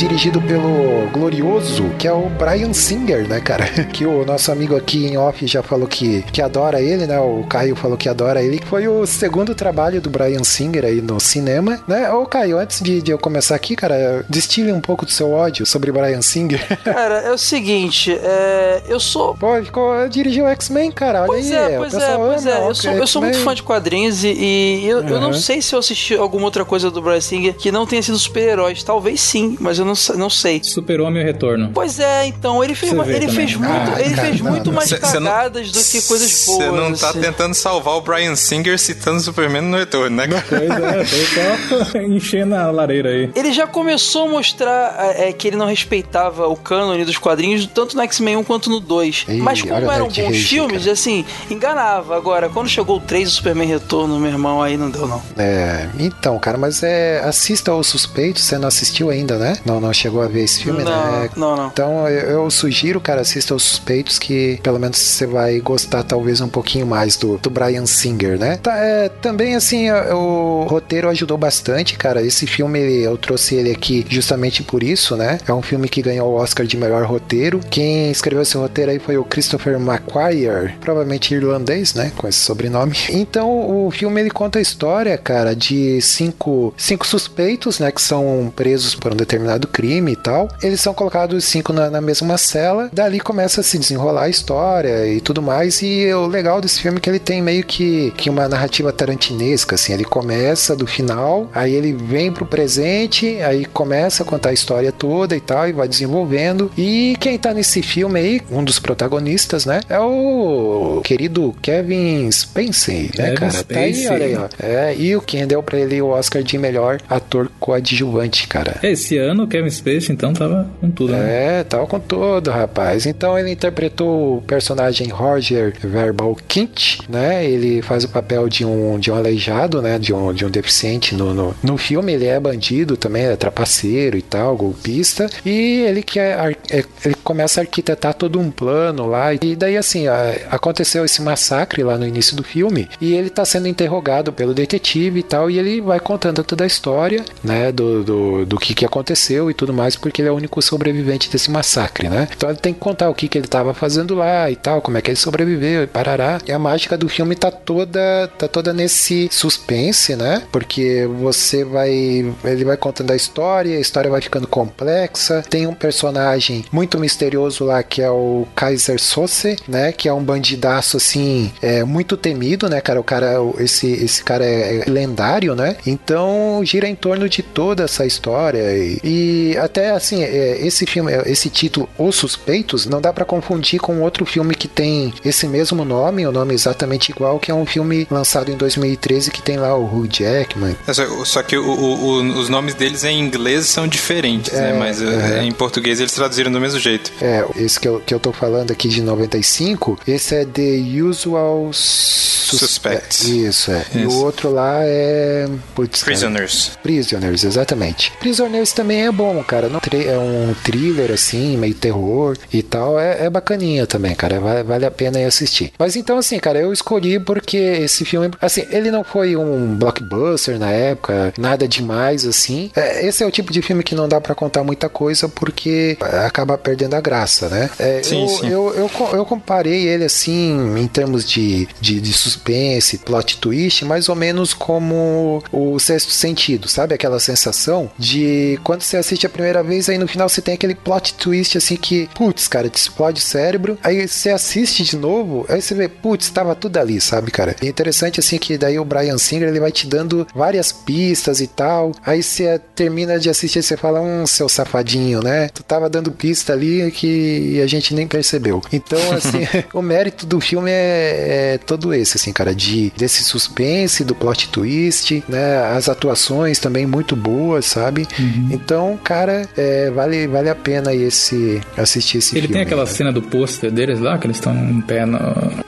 Energy dirigido pelo glorioso, que é o Brian Singer, né, cara? Que o nosso amigo aqui em off já falou que, que adora ele, né? O Caio falou que adora ele, que foi o segundo trabalho do Brian Singer aí no cinema, né? Ô, Caio, antes de, de eu começar aqui, cara, destile um pouco do seu ódio sobre Brian Singer. Cara, é o seguinte, é, eu sou. Pô, ficou, dirigiu o X-Men, cara, olha Pois aí. é, pois é, pois ama é. Eu sou, eu sou muito fã de quadrinhos e, eu, eu não Uhum. sei se eu assisti alguma outra coisa do Brian Singer que não tenha sido super-heróis. Talvez sim, mas eu não, não sei. Super-Homem e Retorno. Pois é, então, ele fez, ele também. fez muito, ah, ele cara, fez não, muito não, mais cê, cagadas cê não, do que coisas boas. Você não tá assim. tentando salvar o Brian Singer citando Superman no Retorno, né? Pois é, tô só enchendo a lareira aí. Ele já começou a mostrar é, que ele não respeitava o cânone dos quadrinhos, tanto no X-Men 1 quanto no 2. Ei, mas como eram bons rage, filmes, cara. assim, enganava. Agora, quando chegou o 3 o Superman Retorno, meu irmão, aí não deu não. É, então, cara, mas é assista os Suspeitos, você não assistiu ainda, né? Não, não chegou a ver esse filme, não, né? Não, não. Então, eu, sugiro, cara, assista os Suspeitos que pelo menos você vai gostar talvez um pouquinho mais do, do Brian Singer, né? Tá, é, também, assim, o roteiro ajudou bastante, cara. Esse filme, eu trouxe ele aqui justamente por isso, né? É um filme que ganhou o Oscar de melhor roteiro. Quem escreveu esse roteiro aí foi o Christopher McQuire, provavelmente irlandês, né? Com esse sobrenome. Então, o filme ele conta a história, cara, de cinco, cinco suspeitos, né? Que são presos por um determinado crime e tal. Eles são colocados cinco na, na mesma cela. Dali começa a se desenrolar a história e tudo mais. E o legal desse filme é que ele tem meio que, que uma narrativa tarantinesca, assim. Ele começa do final, aí ele vem pro presente, aí começa a contar a história toda e tal, e vai desenvolvendo. E quem tá nesse filme aí, um dos protagonistas, né? É o querido Kevin Spacey, né, cara? Spacey. Tá aí, olha aí, ó. É, e o quem deu pra ele o Oscar de melhor ator coadjuvante, cara. Esse ano o Kevin Spacey, então, tava com tudo, né? É, tava com tudo, rapaz. Então ele interpretou o personagem Roger Verbal Kint, né? Ele faz o papel de um, de um aleijado, né? De um, de um deficiente no, no, no filme. Ele é bandido também, é trapaceiro e tal, golpista. E ele quer, é, ele começa a arquitetar todo um plano lá. E daí, assim, aconteceu esse massacre lá no início do filme. E ele tá sendo interrogado pelo detetive e tal. E ele vai contando toda a história, né? Do, do, do que, que aconteceu e tudo mais, porque ele é o único sobrevivente desse massacre, né? Então ele tem que contar o que, que ele tava fazendo lá e tal, como é que ele sobreviveu e parará. E a mágica do filme tá toda, tá toda nesse suspense, né? Porque você vai. Ele vai contando a história, a história vai ficando complexa. Tem um personagem muito misterioso lá que é o Kaiser Sose, né? Que é um bandidaço assim, é, muito temido, né, cara? O cara, esse, esse cara é lendário, né? Então gira em torno de toda essa história. E, e até assim, é, esse filme, esse título, Os Suspeitos, não dá para confundir com outro filme que tem esse mesmo nome, o nome exatamente igual, que é um filme lançado em 2013 que tem lá o Hugh Jackman. É, só, que o, o, os nomes deles em inglês são diferentes, né? é, né? Mas é. em português eles traduziram do mesmo jeito. É, esse que eu, que eu tô falando aqui de 95, esse é The Usual Suspects. Isso, é. Isso. E o outro lá é. Putz, Prisoners. Cara. Prisoners, exatamente. Prisoners também é bom, cara. Não, é um thriller assim, meio terror e tal. É, é bacaninha também, cara. Vale, vale a pena ir assistir. Mas então, assim, cara, eu escolhi porque esse filme. Assim, ele não foi um blockbuster na época, nada demais assim. É, esse é o tipo de filme que não dá para contar muita coisa porque acaba perdendo a graça, né? É, sim, eu, sim. Eu, eu, eu, comparei ele assim, em termos de, de, de suspense, plot twist, mais ou menos como o sexto sentido, sabe? Aquela sensação de quando você assiste a primeira vez, aí no final você tem aquele plot twist assim que, putz, cara, te explode o cérebro. Aí você assiste de novo, aí você vê, putz, tava tudo ali, sabe, cara? E é interessante assim que daí o Brian Singer ele vai te dando várias pistas e tal. Aí você termina de assistir e você fala, um seu safadinho, né? Tu tava dando pista ali que a gente nem percebeu. Então, assim, o mérito do filme é, é, todo esse, assim, cara, de desse suspense, do plot twist, né? As atuações também muito boas, sabe? Uhum. Então, cara, é, vale, vale a pena esse assistir esse Ele filme. Ele tem aquela cara. cena do pôster deles lá, que eles estão em pé no...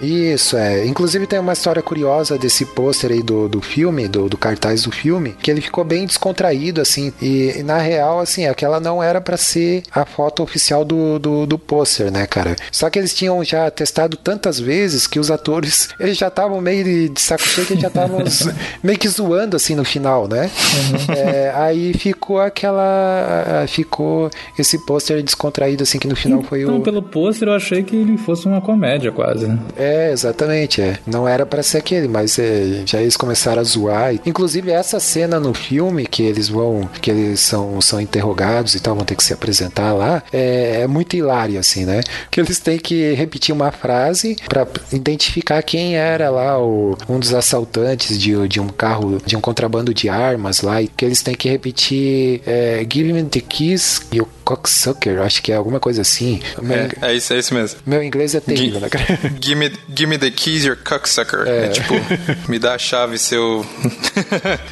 Isso, é. Inclusive tem uma história curiosa desse pôster aí do, do filme, do, do cartaz do filme, que ele ficou bem descontraído, assim, e, e na real, assim, aquela não era para ser a foto oficial do, do, do pôster, né, cara? Só que eles tinham já testado tantas vezes que os atores, eles já estavam meio de, de saco cheio, que já estavam meio que zoando, assim, no final, né? Uhum. É, aí ficou aquela, ficou esse pôster descontraído, assim, que no final então, foi o... Então, pelo pôster eu achei que ele fosse uma comédia, quase, né? É, exatamente, é. Não era para ser aquele, mas é, já eles começaram a zoar. Inclusive, essa cena no filme que eles vão, que eles são, são interrogados e tal, vão ter que se apresentar lá, é, é muito hilário, assim, né? Que eles têm que repetir uma frase para identificar quem era lá o, um dos assaltantes de, de um carro, de um contrabando de armas lá, e que eles têm que repetir é, Give Me the Keys e o Cocksucker, acho que é alguma coisa assim. Meu, É, é isso, é isso mesmo. meu inglês é terrível, né, cara? Give me, give me the keys, your cocksucker. É. tipo, me dá a chave, seu.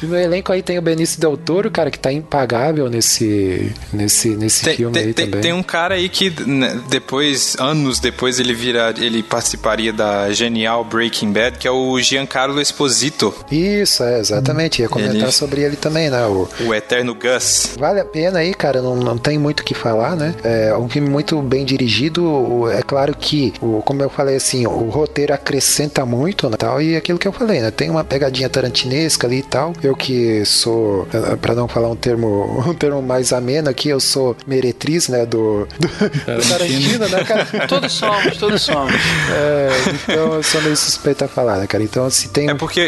No elenco aí tem o Benício Del Toro, cara, que tá impagável nesse, nesse, nesse Tem, filme tem, aí tem- também. tem um cara aí que né, depois, anos depois, ele vira, ele participaria da genial Breaking Bad, que é o Giancarlo Esposito, Isso, é, exatamente. Ia comentar Ele- sobre ele também, né? O, o eterno Gus. Vale a pena aí, cara, não, não tem muito o que falar, né? É um filme muito bem dirigido. É claro que, o, como eu falei assim, o roteiro acrescenta muito né, tal, e aquilo que eu falei, né? Tem uma pegadinha tarantinesca ali e tal. Eu que sou, eh, pra não falar um termo, um termo mais ameno aqui, eu sou meretriz, né? Do, do, do Tarantino, né, cara? Todos somos, todos somos. É, então eu sou meio suspeito a falar, né, cara? Então, se tem. É porque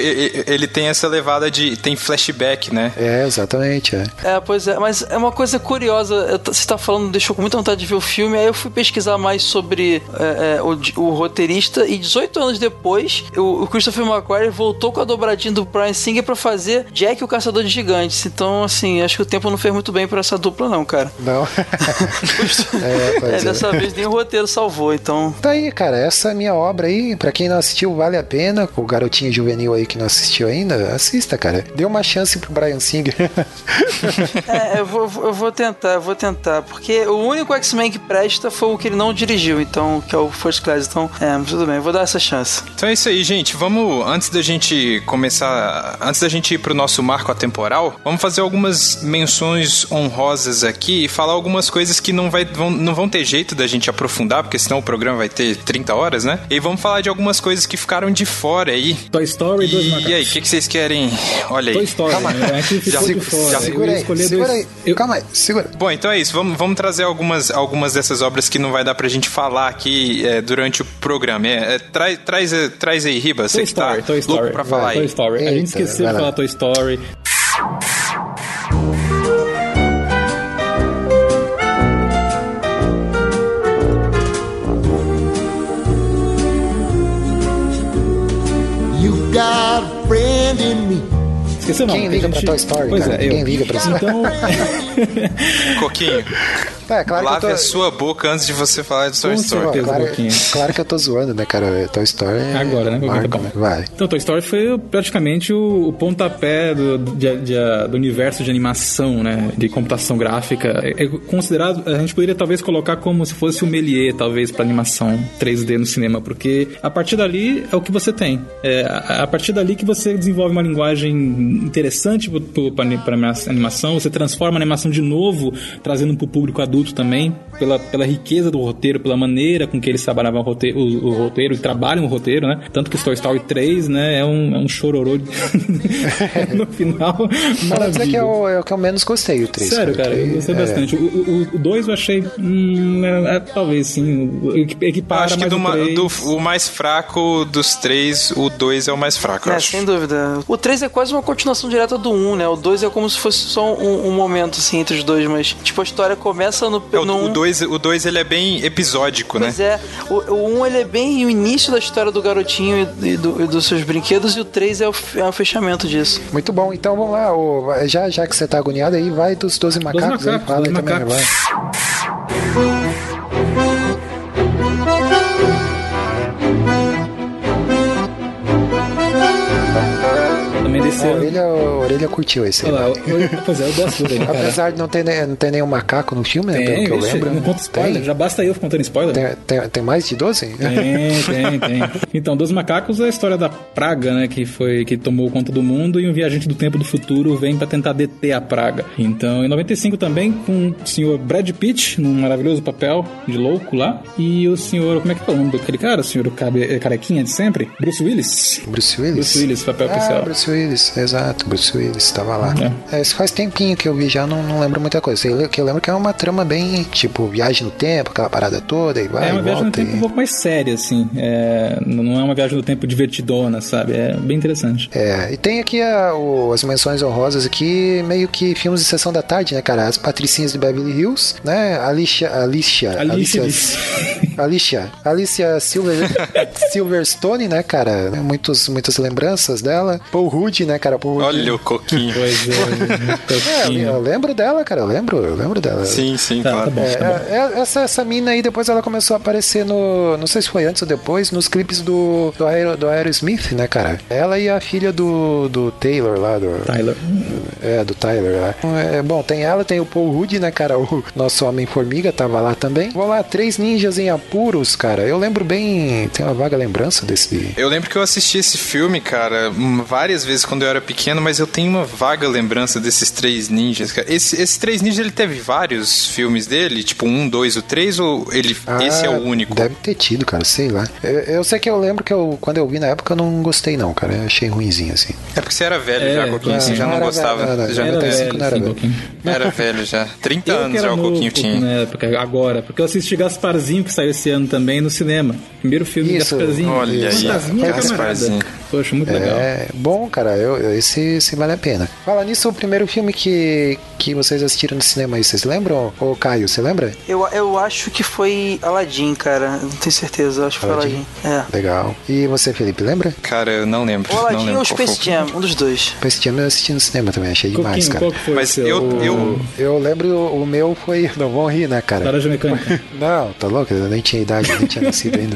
ele tem essa levada de. tem flashback, né? É, exatamente, é. É, pois é, mas é uma coisa curiosa. eu t- Você tá falando, deixou com muita vontade de ver o filme. Aí eu fui pesquisar mais sobre é, é, o, o roteirista. E 18 anos depois, o, o Christopher McQuarrie voltou com a dobradinha do Brian Singer pra fazer Jack o Caçador de Gigantes. Então, assim, acho que o tempo não fez muito bem pra essa dupla, não, cara. Não. é, É, é. dessa vez nem o roteiro salvou, então. Tá aí, cara, essa é minha obra aí. Pra quem não assistiu, vale a pena. O garotinho juvenil aí que não assistiu ainda, assista, cara. Dê uma chance pro Brian Singer. É, eu vou, eu vou tentar, eu vou tentar. Porque o único X-Men que presta foi o que ele não dirigiu, então, que é o First Class. Então, é, mas tudo bem, vou dar essa chance. Então é isso aí, gente. Vamos, antes da gente começar, antes da gente ir pro nosso marco atemporal, vamos fazer algumas menções honrosas aqui e falar algumas coisas que não, vai, vão, não vão ter jeito da gente aprofundar, porque senão o programa vai ter 30 horas, né? E vamos falar de algumas coisas que ficaram de fora aí. Toy Story e dois E, macacos. e aí, o que, que vocês querem? Olha aí. Toy Story, Calma. né? A gente ficou Já- de fora. já segura aí, segura dois- aí. eu- Calma aí, segura. Bom, então é isso. Vamos, vamos trazer algumas, algumas dessas obras que não vai dar pra gente falar aqui é, durante o programa. É, é, traz, traz, é, traz aí, Riba, você que tá Story, Toy louco Story. pra falar Vai, aí. Toy Story. a gente Eita, esqueceu de falar Toy Story. You've got a friend in me. Esqueceu não. Quem liga gente- pra Toy Story, Pois cara? é, eu. Liga pra isso. Então, Coquinho, É, claro lave que eu a tô... sua boca antes de você falar de Toy Com Story. certeza. Claro, claro que eu tô zoando, né, cara? Toy Story é Agora, né? Muito Marco, bom. Vai. Então, Toy Story foi praticamente o, o pontapé do, de- de- do universo de animação, né? De computação gráfica. É, é considerado, a gente poderia talvez colocar como se fosse o Méliès, talvez, para animação 3D no cinema, porque a partir dali é o que você tem. É a partir dali que você desenvolve uma linguagem interessante para animação, você transforma a animação de novo, trazendo para o público adulto também, pela, pela riqueza do roteiro, pela maneira com que eles trabalhavam o roteiro, o, o roteiro e trabalham o roteiro, né? Tanto que Toy Story 3, né, é um, é um chororô de- no final. Maravilha. que é o, é o que eu menos gostei, o 3. Sério, cara, eu gostei bastante. O 2 eu achei. Hum, é, é, talvez sim. Equipara acho que mais do, o ma- 3. do- o mais fraco dos três, o dois é o mais fraco, É, acho. sem dúvida. O 3 é quase uma continuação direta do 1, né? O 2 é como se fosse só um, um momento, assim, entre os dois, mas, tipo, a história começa no... É, o, no o um- dois, o dois ele é bem episódico, né? Pois é, o, o 1 ele é bem o início da história do garotinho e, e do- e dos seus brinquedos, e o 3 é o, é o fechamento disso. Muito bom, então vamos lá. ô, já, já que você tá agoniado aí, vai dos 12 macacos, aí, macacos, fala aí 12 também, macacos. vai. Também A desceu. orelha, a orelha curtiu esse aí. Olha lá, o- pois é, eu gosto dele, cara. Apesar de não ter, não ter nenhum macaco no filme, né? Tem, Pelo que eu lembro. não conta spoiler. Tem? Já basta eu contando spoiler. Tem, tem, tem mais de 12? Tem, tem, tem. Então, Dos Macacos é a história da praga, né? Que foi que tomou conta do mundo e um viajante do tempo do futuro vem pra tentar deter a praga. Então, em 95 também, com o senhor Brad Pitt, num maravilhoso papel de louco lá. E o senhor, como é que é o nome daquele cara? O senhor cabe, carequinha de sempre? Bruce Willis. Bruce Willis? Bruce Willis, papel Ah, oficial. Bruce Willis, exato, Bruce Willis estava lá. É, isso faz tempinho que eu vi já, não, não lembro muita coisa. Eu, que eu lembro que é uma trama bem, tipo, viagem no tempo, aquela parada toda, e vai É uma e viagem no tempo um pouco mais séria, assim. É, não é uma viagem no tempo divertidona, sabe? É bem interessante. É, e tem aqui a- o- as menções honrosas aqui, meio que filmes de sessão da tarde, né, cara? As Patricinhas de Beverly Hills, né? Alicia, Alicia, Alicia Alicia, Alicia Silver, Silverstone, né, cara? Muitos, muitas lembranças dela. Paul Rudd, né, cara? Olha o coquinho. Pois é, É, eu lembro dela, cara. Eu lembro, eu lembro dela. Sim, sim, Tá, claro. tá bom. É, é, essa, essa mina aí, depois ela começou a aparecer no. Não sei se foi antes ou depois, nos clipes do, do, Aero, do Aerosmith, né, cara? Ela e a filha do, do Taylor lá, do. Tyler. É, do Tyler lá. É, bom, tem ela, tem o Paul Rudd, né, cara? O nosso Homem-Formiga tava lá também. Vamos lá, três ninjas em apuros, cara. Eu lembro bem. Tem uma vaga lembrança desse. Eu lembro que eu assisti esse filme, cara, várias vezes quando eu era pequeno, mas eu tenho uma vaga lembrança desses três ninjas, cara. Esse, esse três ninjas, ele teve vários filmes dele, tipo um, dois, o três, ou ele, esse é o único? Deve ter tido, cara, sei lá. Eu, eu sei que eu lembro que eu, quando eu vi na época eu não gostei, não, cara. Eu achei ruimzinho, assim. É porque você era velho É, já, Coquinho, você já não, era gostava. você já era velho. tem- 95 não era velho. Era já. 30 Eu anos era já o Coquinho tinha. Na época, agora, porque eu assisti Gasparzinho, que saiu esse ano também no cinema. Primeiro filme Isso, Gasparzinho. olha aí, Fantasminha Gasparzinho. camarada. Poxa, muito legal. É, bom, cara, eu, eu- esse, esse vale a pena. Fala nisso, o primeiro filme que, que vocês assistiram no cinema aí, vocês lembram? Ô, Caio, você lembra? Eu, eu acho que foi Aladdin, cara. Não tenho certeza, eu acho que foi Aladdin? Aladdin. É. Legal. E você, Felipe, lembra? Cara, eu não lembro. O não Aladdin lembro ou. Space Jam, um dos dois. Esse filme eu assisti no cinema também, achei demais, Coquinho, cara. qual que foi Mas seu? eu- eu- Eu lembro, o meu foi. Não vão rir, né, cara? Laranja Mecânica. Não, tá louco? Eu nem tinha idade, nem tinha nascido ainda.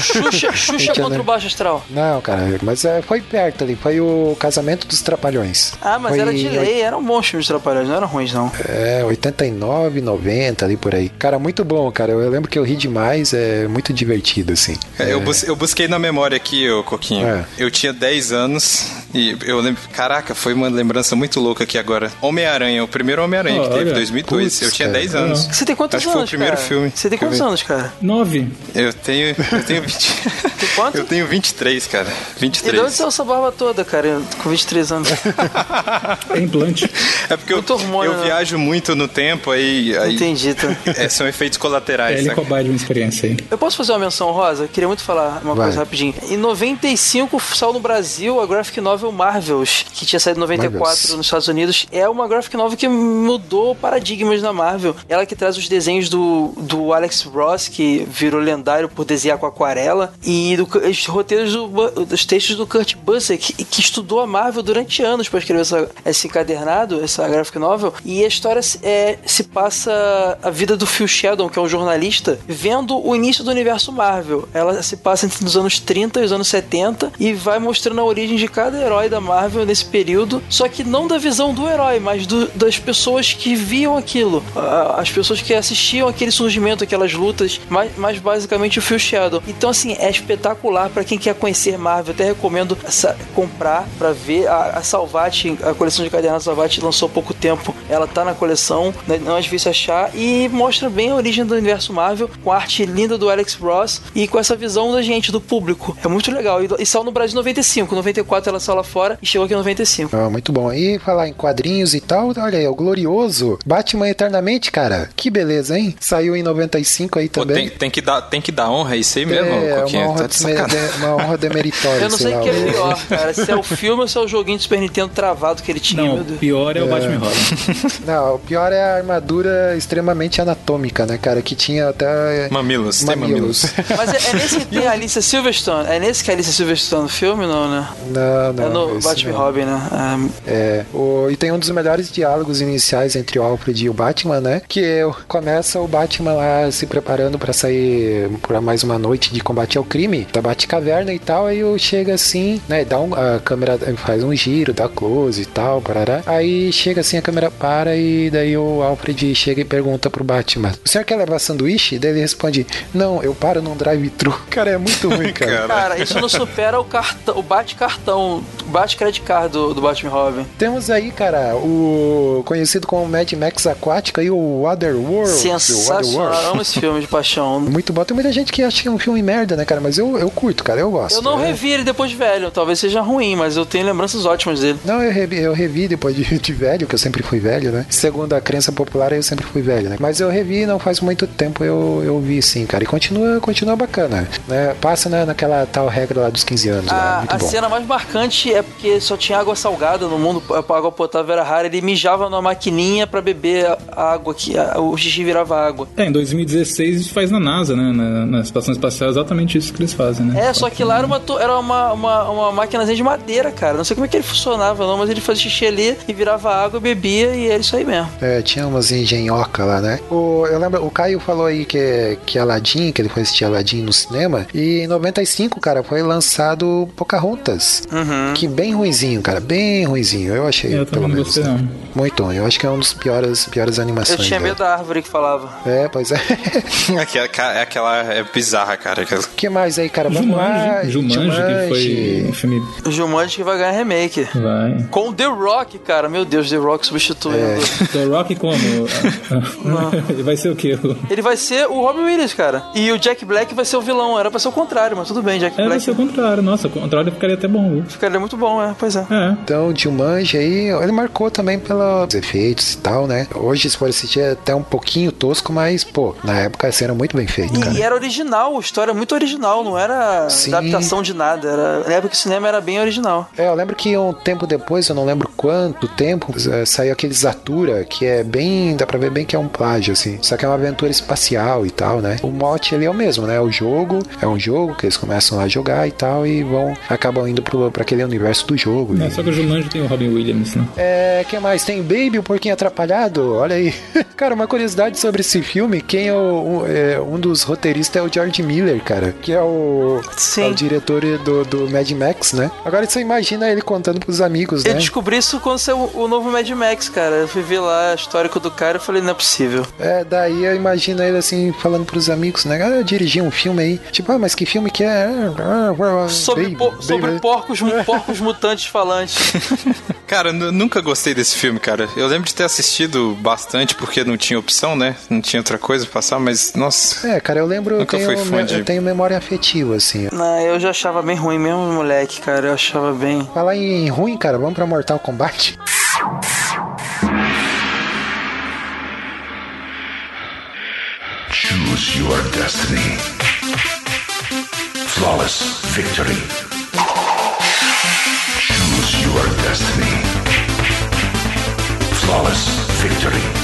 Xuxa, Xuxa contra o Baixo Astral. Não, cara, mas é, foi perto ali. Foi o Casamento dos Trapalhões. Ah, mas Foi era de em lei, eram bons filmes de Trapalhões, não eram ruins, não. É, 89, 90, ali por aí. Cara, muito bom, cara. Eu lembro que eu ri demais, é muito divertido, assim. É, Eu, bus- eu busquei na memória aqui, ô Coquinho. É. Eu tinha 10 anos e eu lembro. Caraca, foi uma lembrança muito louca aqui agora. Homem-Aranha, o primeiro Homem-Aranha que teve, Olha. 2002. Putz, eu tinha cara. 10 anos. Você tem quantos Acho que foi o anos, primeiro cara? filme. Você tem quantos anos, cara? Nove. Eu tenho. Eu tenho 20. Tem quanto? Eu tenho 23, cara. E de onde 23. saiu essa barba toda, cara, com 23 anos? É implante. É porque eu, hormônio, eu né? viajo muito no tempo, aí. aí Entendi, tá. é, são efeitos colaterais, ele é saca? cobaia de uma experiência aí. Eu posso fazer uma menção rosa? Queria muito falar uma Vai. coisa rapidinho. Em 95 saiu no Brasil a graphic novel Marvels, que tinha saído em 94 Marvels. nos Estados Unidos. É uma graphic novel que mudou paradigmas da Marvel. Ela que traz os desenhos do, do Alex Ross, que virou lendário por desenhar com aquarela, e do- os roteiros do, textos do Kurt Busiek, que, que estudou a Marvel durante anos para escrever essa, esse encadernado, essa graphic novel. E a história se- é, se passa a vida do Phil Sheldon, que é um jornalista, vendo o início do universo Marvel. Ela se passa entre os anos 30 e os anos 70 e vai mostrando a origem de cada herói da Marvel nesse período, só que não da visão do herói, mas do- das pessoas que viam aquilo, as pessoas que assistiam aquele surgimento, aquelas lutas, mas, mas basicamente o Phil Sheldon. Então, assim, é espetacular para quem quer conhecer Marvel. Até recomendo essa- comprar para ver. A, a Salvati, a coleção de cadernos Salvati lançou há pouco tempo. Ela tá na coleção, né, não é difícil achar e mostra bem a origem do universo Marvel, com a arte linda do Alex Ross e com essa visão da gente, do público. É muito legal. E, e saiu no Brasil em 95. Em 94 ela saiu lá fora e chegou aqui em 95. Ah, muito bom. E falar em quadrinhos e tal, olha aí, o glorioso Batman Eternamente, cara. Que beleza, hein? Saiu em 95 aí Pô, também. tem, tem, que dar, tem que dar honra a isso aí mesmo, é, uma honra, Tá de de- uma honra demeritória. Eu não sei o que é pior, cara. Se é o filme se é o joguinho de Super Nintendo travado que ele tinha, Não, o pior é o É. Batman Robin. Não, o pior é a armadura extremamente anatômica, né, cara? Que tinha até. Mamilos, tem mamilos. Mas é, é nesse que tem a Alicia Silverstone? É nesse que a Alicia Silverstone no filme, não, né? Não, não. é no Batman não. Robin, né? É, o, e tem um dos melhores diálogos iniciais entre o Alfred e o Batman, né? Que é, o- começa o Batman lá se preparando pra sair pra mais uma noite de combate ao crime da Batcaverna e tal. Aí o chega assim, né? Dá um, a câmera faz um giro, dá close e tal, parará. Aí chega assim, a câmera para e daí o Alfred chega e pergunta pro Batman: O senhor quer levar sanduíche? Daí ele responde: Não, eu paro num drive-thru. Cara, é muito ruim, cara. Cara, isso não supera o cartão, o bate-cartão, o bate-credit card do, do Batman Robin. Temos aí, cara, o conhecido como Mad Max Aquática e o Waterworld. Sensacional. Waterworld. Amo esse filme de paixão. Muito bom. Tem muita gente que acha que é um filme merda, né, cara? Mas eu, eu curto, cara. Eu gosto. Eu não É. revi ele depois de velho. Talvez seja ruim, mas eu tenho lembranças ótimas dele. Não, eu revi, eu revi depois de, de velho, que eu sempre fui velho, né? Segundo a crença popular, eu sempre fui velho, né? Mas eu revi não faz muito tempo, eu, eu vi sim, cara. E continua, continua bacana, né? Passa né, naquela tal regra lá dos 15 anos, lá. A, Muito a bom. cena mais marcante é porque só tinha água salgada no mundo, a água potável era rara, ele mijava numa maquininha pra beber a água, que a- o xixi virava água. É, em 2016 isso faz na NASA, né? Na, na estação espacial, é exatamente isso que eles fazem, né? É, só que lá era uma, era uma, uma, uma máquinazinha de madeira, cara. Não sei como é que ele funcionava, não, mas ele fazia xixi ali e virava água, bebia e era isso aí mesmo. É, tinha umas engenhoca lá, né? O, eu lembro, o Caio falou aí que, que Aladdin, que ele foi assistir Aladdin no cinema, e em 95, cara, foi lançado Pocahontas. Que bem ruinzinho, cara, bem ruinzinho. Eu achei, Eu pelo menos. gostei, né? não. Muito ruim. Eu acho que é um dos piores, piores Eu animações. tinha da- medo da árvore que falava. É, pois é. Aquela, é aquela é bizarra, cara. O que mais aí, cara? Vamos lá. Jumanji, Jumanji, que foi Jumanji. um filme... O Jumanji que vai ganhar remake. Vai. Com The Rock, cara. Meu Deus, The Rock substituindo. The Rock como? Ele vai ser o quê? Ele vai ser o Robin Williams, cara. E o Jack Black vai ser o vilão. Era pra ser o contrário, mas tudo bem, Jack É, vai Black. ser o contrário. Nossa, o contrário ficaria até bom, viu? Ficaria muito bom, é. Pois é. É. Então, Jumanji aí, ele marcou também pelos efeitos e tal, né? Hoje, se for assistir, é até um pouquinho tosco, mas, pô, na época esse era muito bem feito, cara. E, e era original, a história é muito original, não era Sim. adaptação de nada. Era, na época o cinema era bem original. É, eu lembro que um tempo depois, eu não lembro quanto tempo, eh, saiu aquele Zatura, que é bem, dá pra ver bem que é um plágio, assim. Só que é uma aventura espacial e tal, né? O mote ali é o mesmo, né? O jogo, é um jogo que eles começam a jogar e tal, e vão, acabam indo pro, pra aquele universo do jogo. É, E- só que o Jumanji tem o Robin Williams, né? É, que mais? Tem Baby, o porquinho atrapalhado? Olha aí. cara, uma curiosidade sobre esse filme, quem é, o, um, é, um dos roteiristas é o George Miller, cara, que é o, é o diretor do, do Mad Max, né? Agora você imagina ele contando pros amigos, Eu né? descobri isso quando saiu o novo Mad Max, cara. Eu fui ver lá o histórico do cara e falei, não é possível. É, daí eu imagino ele assim, falando pros amigos, né? Ah, eu dirigi um filme aí. Tipo, ah, mas que filme que é? Sobre, Baby, po- Baby. sobre porcos, porcos mutantes falantes. Cara, eu nunca gostei desse filme, cara. Eu lembro de ter assistido bastante porque não tinha opção, né? Não tinha outra coisa pra passar, mas nossa. É, cara, eu lembro, eu Nunca tenho, fui fã me- de- eu tenho memória afetiva, assim. não, eu já achava bem ruim mesmo, moleque, cara. Eu achava bem. Falar em ruim, cara, vamos pra Mortal Kombat? Choose your destiny. Flawless victory. Choose your destiny. Flawless victory.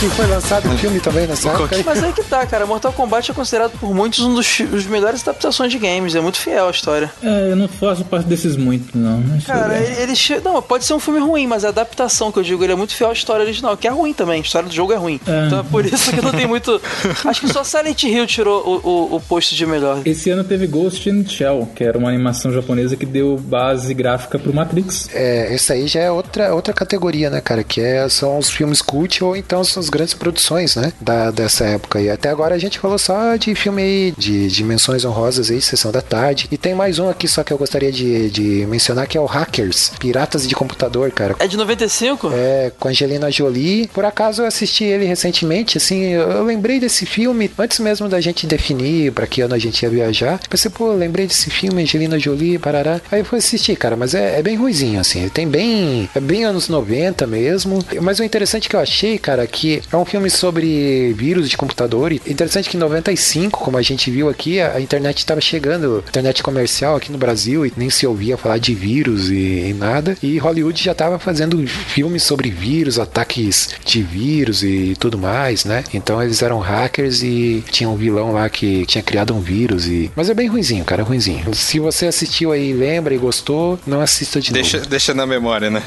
Que foi lançado o filme também nessa época. Mas aí que tá, cara. Mortal Kombat é considerado por muitos um dos, dos melhores adaptações de games. É muito fiel à história. É, eu não faço parte desses muito, não. Mas Cara, ele, ele che- Não, pode ser um filme ruim, mas a adaptação que eu digo, ele é muito fiel à história original, que é ruim também. A história do jogo é ruim. É. Então é por isso que não tem muito. Acho que só Silent Hill tirou o, o, o posto de melhor. Esse ano teve Ghost in the Shell, que era uma animação japonesa que deu base gráfica pro Matrix. É, esse aí já é outra, outra categoria, né, cara? Que é, são os filmes cult ou então são as grandes produções, né? Da, dessa época aí. Até agora a gente falou só de filme aí, de dimensões honrosas aí, Sessão da Tarde. E tem mais um aqui só que eu gostaria de, de mencionar, que é o Hackers, Piratas de Computador, cara. É de 95? É, com Angelina Jolie. Por acaso eu assisti ele recentemente, assim, eu, lembrei desse filme antes mesmo da gente definir pra que ano a gente ia viajar. Pensei, pô, lembrei desse filme, Angelina Jolie, parará. Aí eu fui assistir, cara, mas é, é bem ruizinho, assim. Ele tem bem. É bem anos 90 mesmo. Mas o interessante que eu achei, cara, que é um filme sobre vírus de computador. E interessante que em 95, como a gente viu aqui, a, a internet estava chegando, internet comercial aqui no Brasil, e nem se ouvia falar de vírus e, e nada. E Hollywood já estava fazendo filmes sobre vírus, ataques de vírus e tudo mais, né? Então eles eram hackers e tinha um vilão lá que tinha criado um vírus. e Mas é bem ruinzinho, cara, é ruinzinho. Se você assistiu aí, lembra e gostou, não assista de Deixa, novo. deixa na memória, né?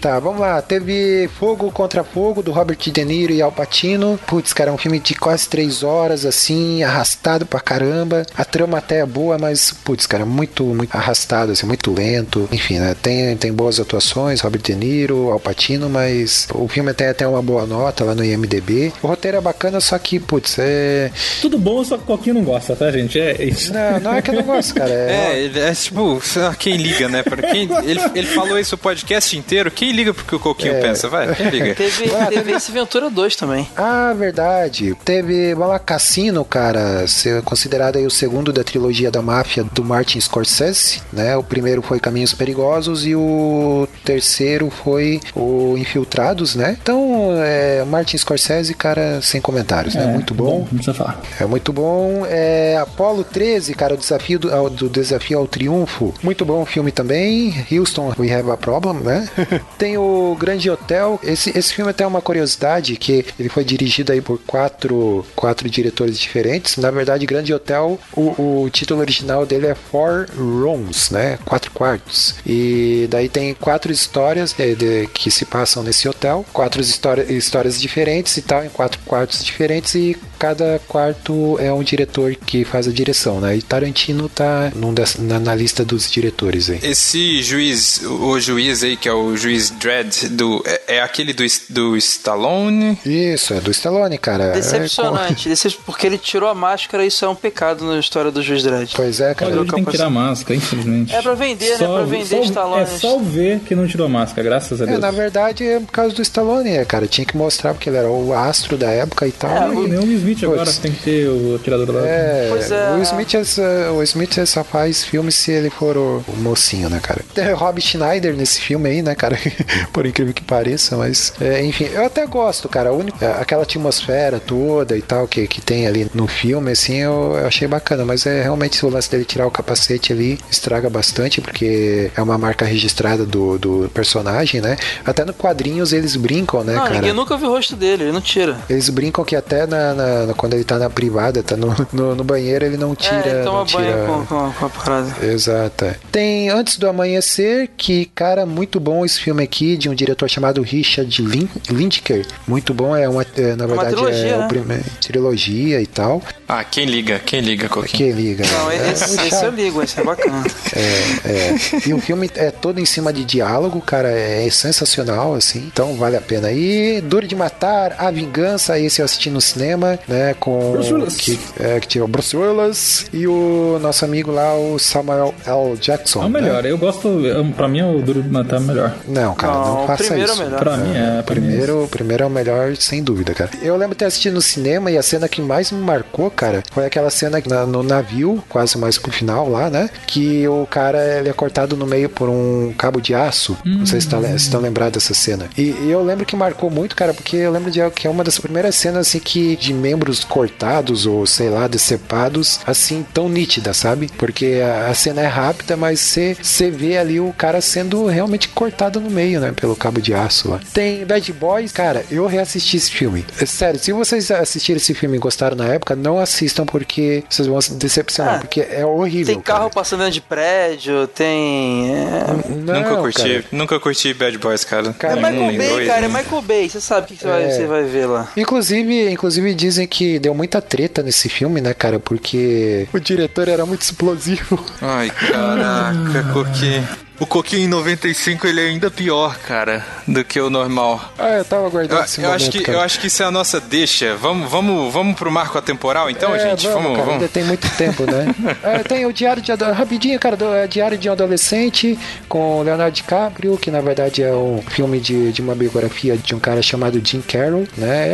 Tá, vamos lá. Teve Fogo contra Fogo, do Robert De Niro e Al Pacino. Putz, cara, é um filme de quase três horas, assim, arrastado pra caramba. A trama até é boa, mas, putz, cara, muito, muito arrastado, assim, muito lento. Enfim, né? Tem, tem boas atuações, Robert De Niro, Al Pacino, mas o filme tem até uma boa nota lá no IMDB. O roteiro é bacana, só que, putz, é. Tudo bom, só que o Coquinho não gosta, tá, gente? É isso. Não, não é que eu não gosto, cara. É, É, ele é tipo, quem liga, né? Pra quem, ele, ele falou isso o podcast inteiro, quem liga pro que o Coquinho É. pensa? Vai, quem liga? Teve, teve esse Ventura 2 2 também. Ah, verdade. Teve lá Cassino, cara, ser considerado aí o segundo da trilogia da máfia do Martin Scorsese, né? O primeiro foi Caminhos Perigosos e o terceiro foi o Infiltrados, né? Então, é, Martin Scorsese, cara, sem comentários, né? É, Muito bom. Não precisa falar. É muito bom. É, Apollo 13, cara, o desafio do, ao- do desafio ao triunfo. Muito bom o filme também. Houston, We Have a Problem, né? Tem o Grande Hotel. Esse, esse filme tem uma curiosidade que ele foi dirigido aí por quatro, quatro diretores diferentes. Na verdade, Grande Hotel, o, o título original dele é Four Rooms, né? Quatro quartos. E daí tem quatro histórias eh, de- que se passam nesse hotel, quatro história, histórias diferentes e tal, em quatro quartos diferentes e cada quarto é um diretor que faz a direção, né? E Tarantino tá na, na lista dos diretores aí. Esse juiz, o juiz aí, que é o juiz Dredd, do, é, é aquele do, do Stallone? Isso, é do Stallone, cara. Decepcionante, decep- porque ele tirou a máscara e isso é um pecado na história do Juiz Dredd. Pois é, cara. Olha, ele tem que tirar a máscara, infelizmente. É pra vender, né? Pra vender só, Stallone. É só ver que não tirou a máscara, graças a É, Deus. na verdade é por causa do Stallone, né, cara? Tinha que mostrar porque ele era o astro da época e tal. É, e- o Smith agora Putz. tem que ter o atirador lá. É, Pois é. o Smith, é só- o Smith só faz filme se ele for o, o mocinho, né, cara? Tem o Rob Schneider nesse filme aí, né, cara? Por incrível que pareça, mas é, enfim, eu até gosto, cara. A única- aquela atmosfera toda e tal que, que tem ali no filme, assim, eu, eu achei bacana, mas é realmente o lance dele tirar o capacete ali estraga bastante, porque é uma marca registrada do, do personagem, né? Até no quadrinhos eles brincam, né, não, cara? ninguém nunca viu o rosto dele, ele não tira. Eles brincam que até na, na- na- quando ele tá na privada, tá no, no, no banheiro, ele não tira. é, ele toma não tira... banho com, com, com a parada. Exato. é. Tem Antes do Amanhecer, que, cara, muito bom esse filme aqui, de um diretor chamado Richard Lin Lindker. Muito bom, é uma, é, na verdade, trilogia, é né? o primeiro trilogia e tal. Ah, quem liga? Quem liga, Coquinho? Quem liga? Não, né? esse, É, o esse Char- eu ligo, esse é bacana. é, é. E o filme é todo em cima de diálogo, cara, é sensacional, assim. Então vale a pena. E Duro de Matar, A Vingança, esse eu assisti no cinema, né? Com Bruce Willis. que, é, que tinha o Bruce Willis e o nosso amigo lá, o Samuel L. Jackson. É o né? melhor, eu gosto, pra mim o Duro de Matar é o melhor. Não, cara, não, Não, faça primeiro é isso. melhor. Pra mim é, O pra mim é. primeiro, primeiro é o melhor, sem dúvida, cara. Eu lembro de ter assistido no cinema e a cena que mais me marcou, cara, foi aquela cena na- no navio, quase mais pro final lá, né? Que o cara ele é cortado no meio por um cabo de aço. Não sei se tá le- se estão lembrados dessa cena. E, e eu lembro que marcou muito, cara, porque eu lembro de que é uma das primeiras cenas assim que de membros cortados ou sei lá, decepados, assim, tão nítida, sabe? Porque a, a cena é rápida, mas você vê ali o cara sendo realmente cortado no meio, né? Pelo cabo de aço lá. Tem Bad Boys, cara, eu reassisti esse filme. É Sério, se vocês assistiram esse filme e gostaram na época, não assistam porque vocês vão se decepcionar, Ah, porque é horrível. Tem carro cara. passando dentro de prédio, tem. É, Não, nunca curti, cara. nunca curti Bad Boys, cara. Cara, é Michael Bay, cara, é? Michael Bay, você sabe o que, que você, vai, É. você vai ver lá. Inclusive, inclusive dizem que deu muita treta nesse filme, né, cara? Porque o diretor era muito explosivo. Ai, caraca, Coquinho. O Coquinho em 95 ele é ainda pior, cara, do que o normal. Ah, eu tava aguardando Eu, esse eu momento, acho que, cara. eu acho que isso é a nossa deixa. Vamos, vamos, vamos pro marco atemporal então, É, gente? Vamos, Vamos, cara, vamos. ainda tem muito tempo, né? É, tem o Diário de rapidinho, cara, do, é, Diário de um Adolescente com o Leonardo DiCaprio, que na verdade é um filme de, de uma biografia de um cara chamado Jim Carroll, né?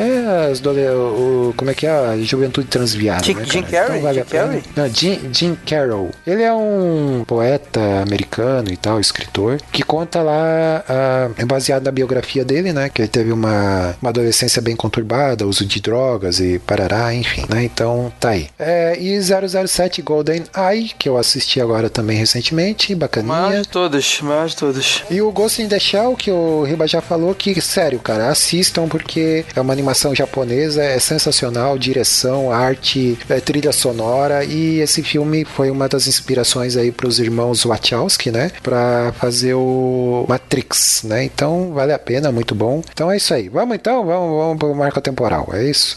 É as dole- o, como é que é a juventude transviada, Jim- né, Jim cara? Carrey? vale Jim. Carrey? Não, Jim, Jim Carroll. Ele é um poeta americano e tal, escritor, que conta lá, ah, é baseado na biografia dele, né? Que ele teve uma, uma adolescência bem conturbada, uso de drogas e parará, enfim, né? Então, tá aí. É, e 007 Golden Eye, que eu assisti agora também recentemente, Maior bacaninha. de todas, maior de todas. E o Ghost in the Shell, que o Riba já falou, que, sério, cara, assistam porque é uma animação japonesa, é sensacional, direção, arte, é, trilha sonora, e esse filme foi uma das inspirações aí pros irmãos Wachowski, né, pra fazer o Matrix, né, então vale a pena, muito bom. Então é isso aí, vamos então, vamos, vamos pro marco temporal, é isso?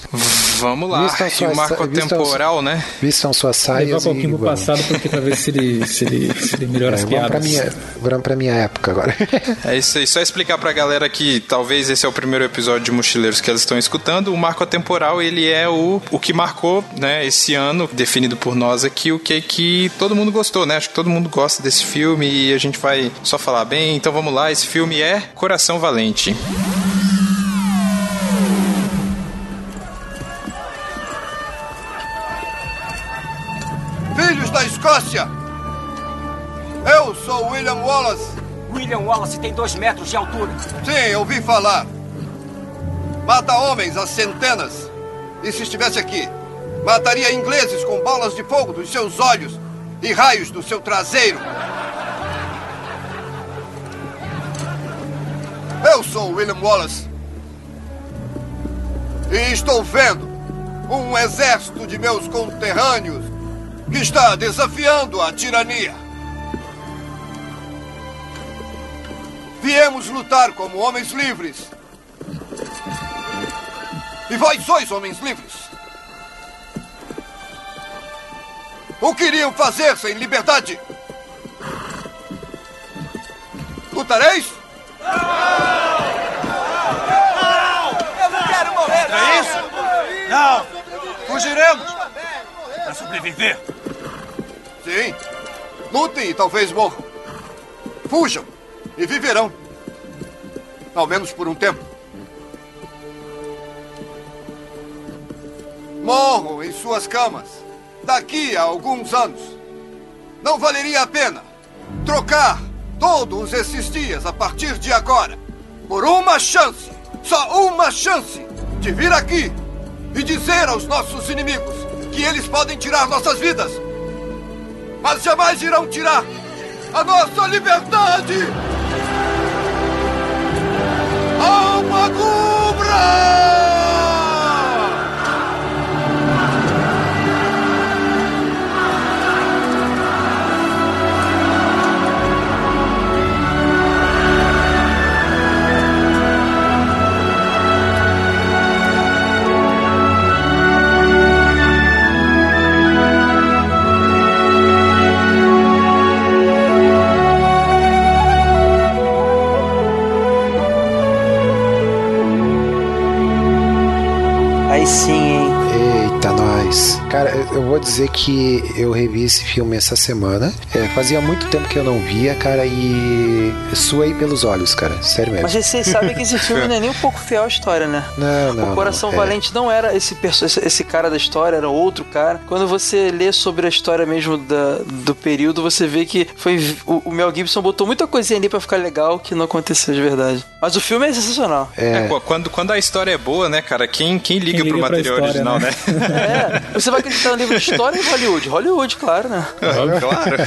Vamos lá. Vistam E o marco vistam- atemporal, né? Vistam suas Levar saias um pouquinho e pro passado porque pra ver se ele, se ele, se ele melhora É, as vamos, pra piadas. minha, vamos pra minha época agora. É isso aí. Só explicar pra galera que talvez esse é o primeiro episódio de Mochileiros que eles estão escutando. O marco atemporal, ele é o, o que marcou, né, esse ano, definido por nós aqui, o que que todo mundo gostou, né? Acho que todo mundo gosta desse filme e a gente gente vai só falar bem. Então vamos lá, esse filme é Coração Valente. Filhos da Escócia! Eu sou William Wallace. William Wallace tem dois metros de altura. Sim, eu ouvi falar. Mata homens a centenas. E se estivesse aqui, mataria ingleses com bolas de fogo dos seus olhos e raios do seu traseiro. Eu sou William Wallace. E estou vendo um exército de meus conterrâneos que está desafiando a tirania. Viemos lutar como homens livres. E vós sois homens livres. O que iriam fazer sem liberdade? Lutareis? Eu não quero morrer, não! É isso? Não! Fugiremos! Para sobreviver! Sim. Lutem e talvez morram. Fujam e viverão. Ao menos por um tempo. Morram em suas camas daqui a alguns anos. Não valeria a pena trocar todos esses dias a partir de agora por uma chance, só uma chance, de vir aqui e dizer aos nossos inimigos que eles podem tirar nossas vidas, mas jamais irão tirar a nossa liberdade! Alma Cubra! Aí sim, hein? Eita, nós. Cara, eu vou dizer que eu revi esse filme essa semana. É, fazia muito tempo que eu não via, cara, e suei pelos olhos, cara. Sério mesmo. Mas vocês sabem que esse filme não é nem um pouco fiel à história, né? Não, não. o Coração não, é. Valente não era esse, perso- esse, esse cara da história, era outro cara. Quando você lê sobre a história mesmo da, do período, você vê que foi o, o Mel Gibson botou muita coisinha ali pra ficar legal que não aconteceu de verdade. Mas o filme é sensacional. É, pô, quando, quando a história é boa, né, cara? Quem, quem liga Quem pro liga pra material história, original, né? É, você vai acreditar no livro de história em Hollywood? Hollywood, claro, né? claro.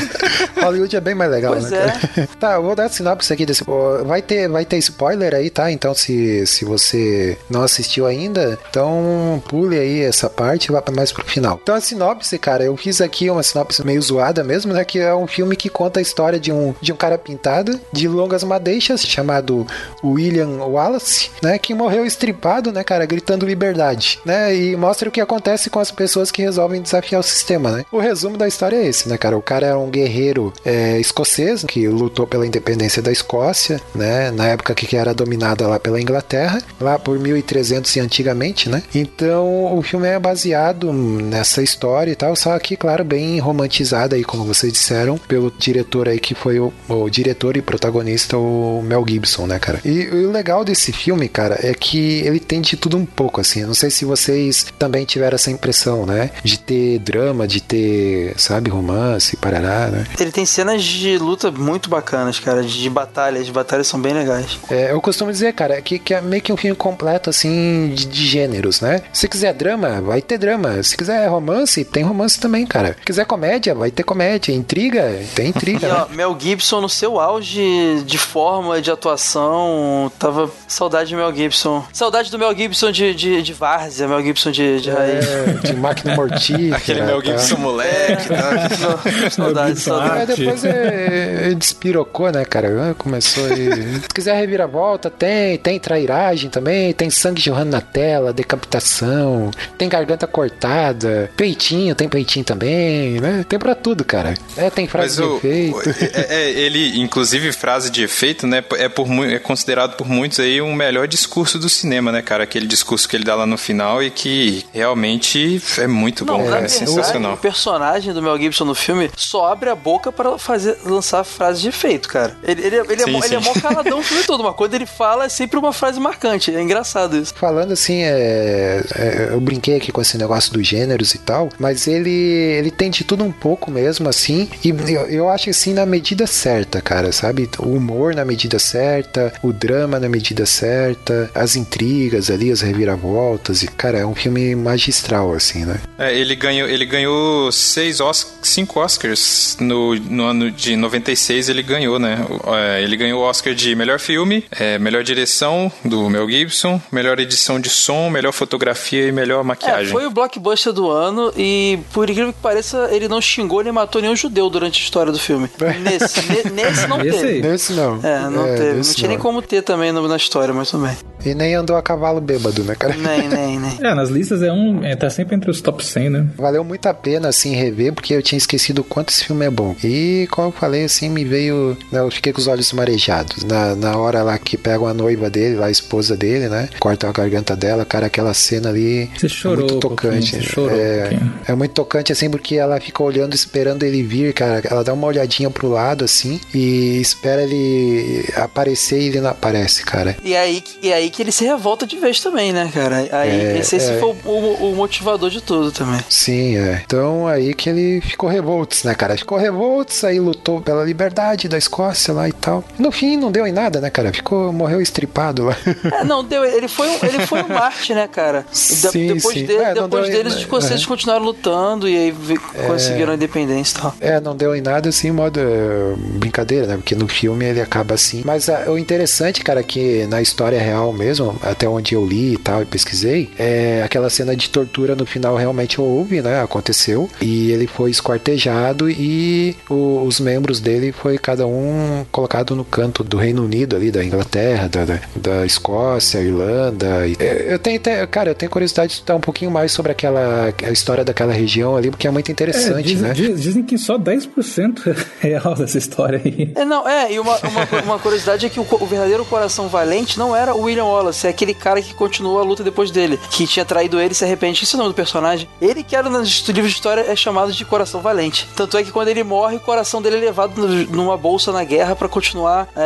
Hollywood é bem mais legal, Pois né, cara? Tá, eu vou dar a sinopse aqui desse. Vai ter, vai ter spoiler aí, tá? Então, se, se você não assistiu ainda, então pule aí essa parte e vá pra- mais pro final. Então, a sinopse, cara, eu fiz aqui uma sinopse meio zoada mesmo, né? Que é um filme que conta a história de um, de um cara pintado de longas madeixas chamado William Wallace, né? Que morreu estripado, né, cara? Gritando liberdade, né? E mostra o que acontece com as pessoas que resolvem desafiar o sistema, né? O resumo da história é esse, né, cara? O cara é um guerreiro é, escocês que lutou pela independência da Escócia, né? Na época que era dominada lá pela Inglaterra, lá por 1300 e antigamente, né? Então o filme é baseado nessa história e tal, só que, claro, bem romantizada aí, como vocês disseram, pelo diretor aí que foi o, o diretor e protagonista, o Mel Gibson, né, cara? E, o legal desse filme, cara, é que ele tem de tudo um pouco, assim. Eu Não sei se vocês também tiveram essa impressão, né? De ter drama, de ter, sabe, romance, parará, né? Ele tem cenas de luta muito bacanas, cara, de, de batalhas. De batalhas são bem legais. É, eu costumo dizer, cara, que, que é meio que um filme completo, assim, de, de gêneros, né? Se quiser drama, vai ter drama. Se quiser romance, tem romance também, cara. Se quiser comédia, vai ter comédia. Intriga, tem intriga, E, né? ó, Mel Gibson no seu auge de forma, de atuação, tava saudade de Mel Gibson. Saudade do Mel Gibson de, de, de Várzea, Mel Gibson de, de raiz. É, de máquina mortífera. Aquele Mel Gibson tá? moleque, tá? saudade, saudade. depois é, ele despirocou, né, cara? Começou aí. Se quiser reviravolta, tem. Tem trairagem também. Tem sangue jorrando na tela, decapitação. Tem garganta cortada. Peitinho, tem peitinho também, né? Tem pra tudo, cara. É, tem frase Mas de o, efeito. o- é- é- ele, inclusive, frase de efeito, né? É, por, é considerado considerado por muitos aí um melhor discurso do cinema, né, cara? Aquele discurso que ele dá lá no final e que realmente é muito Não, bom, cara. É verdade, sensacional. O personagem do Mel Gibson no filme só abre a boca pra fazer, lançar frases de efeito, cara. Ele, ele, ele, Sim, é, mó- ele é sim. mó caladão o filme todo, mas quando ele fala é sempre uma frase marcante. É engraçado isso. Falando assim, é, é, eu brinquei aqui com esse negócio dos gêneros e tal, mas ele, ele tem de tudo um pouco mesmo, assim, e eu, eu acho assim na medida certa, cara, sabe? O humor na medida certa, o drama na medida certa, as intrigas ali, as reviravoltas, e cara, é um filme magistral, assim, né? É, ele ganhou, ele ganhou seis Os cinco Oscars no, no ano de 96, ele ganhou, né? É, ele ganhou o Oscar de melhor filme, é, melhor direção do Mel Gibson, melhor edição de som, melhor fotografia e melhor É, maquiagem. foi o blockbuster do ano e, por incrível que pareça, ele não xingou nem matou nenhum judeu durante a história do filme. Nesse, ne- nesse não teve. aí. Nesse não. É, não É, teve. Não tinha nem como ter também na história, mas bem. E nem andou a cavalo bêbado, né, cara? Nem, nem, nem. É, nas listas é um. É, tá sempre entre os top 100, né? Valeu muito a pena, assim, rever, porque eu tinha esquecido o quanto esse filme é bom. E, como eu falei, assim, me veio. né, eu fiquei com os olhos marejados. Na, na hora lá que pegam a noiva dele, lá a esposa dele, né? Cortam a garganta dela, cara, aquela cena ali. Você chorou. é muito um tocante. pouquinho, Você chorou. um é, pouquinho. é muito tocante, assim, porque ela fica olhando, esperando ele vir, cara. Ela dá uma olhadinha pro lado, assim, e espera ele aparecer e ele não aparece, cara. E aí, e aí que ele se revolta de vez também, né, cara? Aí É, esse, esse é. foi o, o- o motivador de tudo também. Sim, é. Então aí que ele ficou revoltos, né, cara? Ficou revoltos, aí lutou pela liberdade da Escócia lá e tal. No fim, não deu em nada, né, cara? Ficou, morreu estripado lá. É, não, deu, ele foi um, ele foi um Marte, né, cara? Sim, depois sim. dele- É, depois deles, os escoceses é. continuaram lutando e aí vi- conseguiram a independência e tal. É, não deu em nada assim, modo eh, brincadeira, né? Porque no filme ele acaba assim. Mas ah, o interessante, cara, que na história real mesmo, até onde eu li e tal, e pesquisei, é aquela cena de tortura no final realmente houve, né? Aconteceu. E ele foi esquartejado e o- os membros dele foi cada um colocado no canto do Reino Unido ali, da Inglaterra, da, da, da Escócia, Irlanda. E, eh, eu tenho até, cara, eu tenho curiosidade de estudar um pouquinho mais sobre aquela a história daquela região ali, porque é muito É, interessante, dizem, né? diz- dizem que só 10% é real dessa história aí. É, não, é, e uma, uma, uma curiosidade é que o, o verdadeiro coração valente não era o William Wallace, é aquele cara que continuou a luta depois dele, que tinha traído ele e se arrepende. Esse é o nome do personagem. Ele que era nos livros de história é chamado de coração valente. Tanto é que quando ele morre, o coração dele é levado no- numa bolsa na guerra pra continuar. é, é,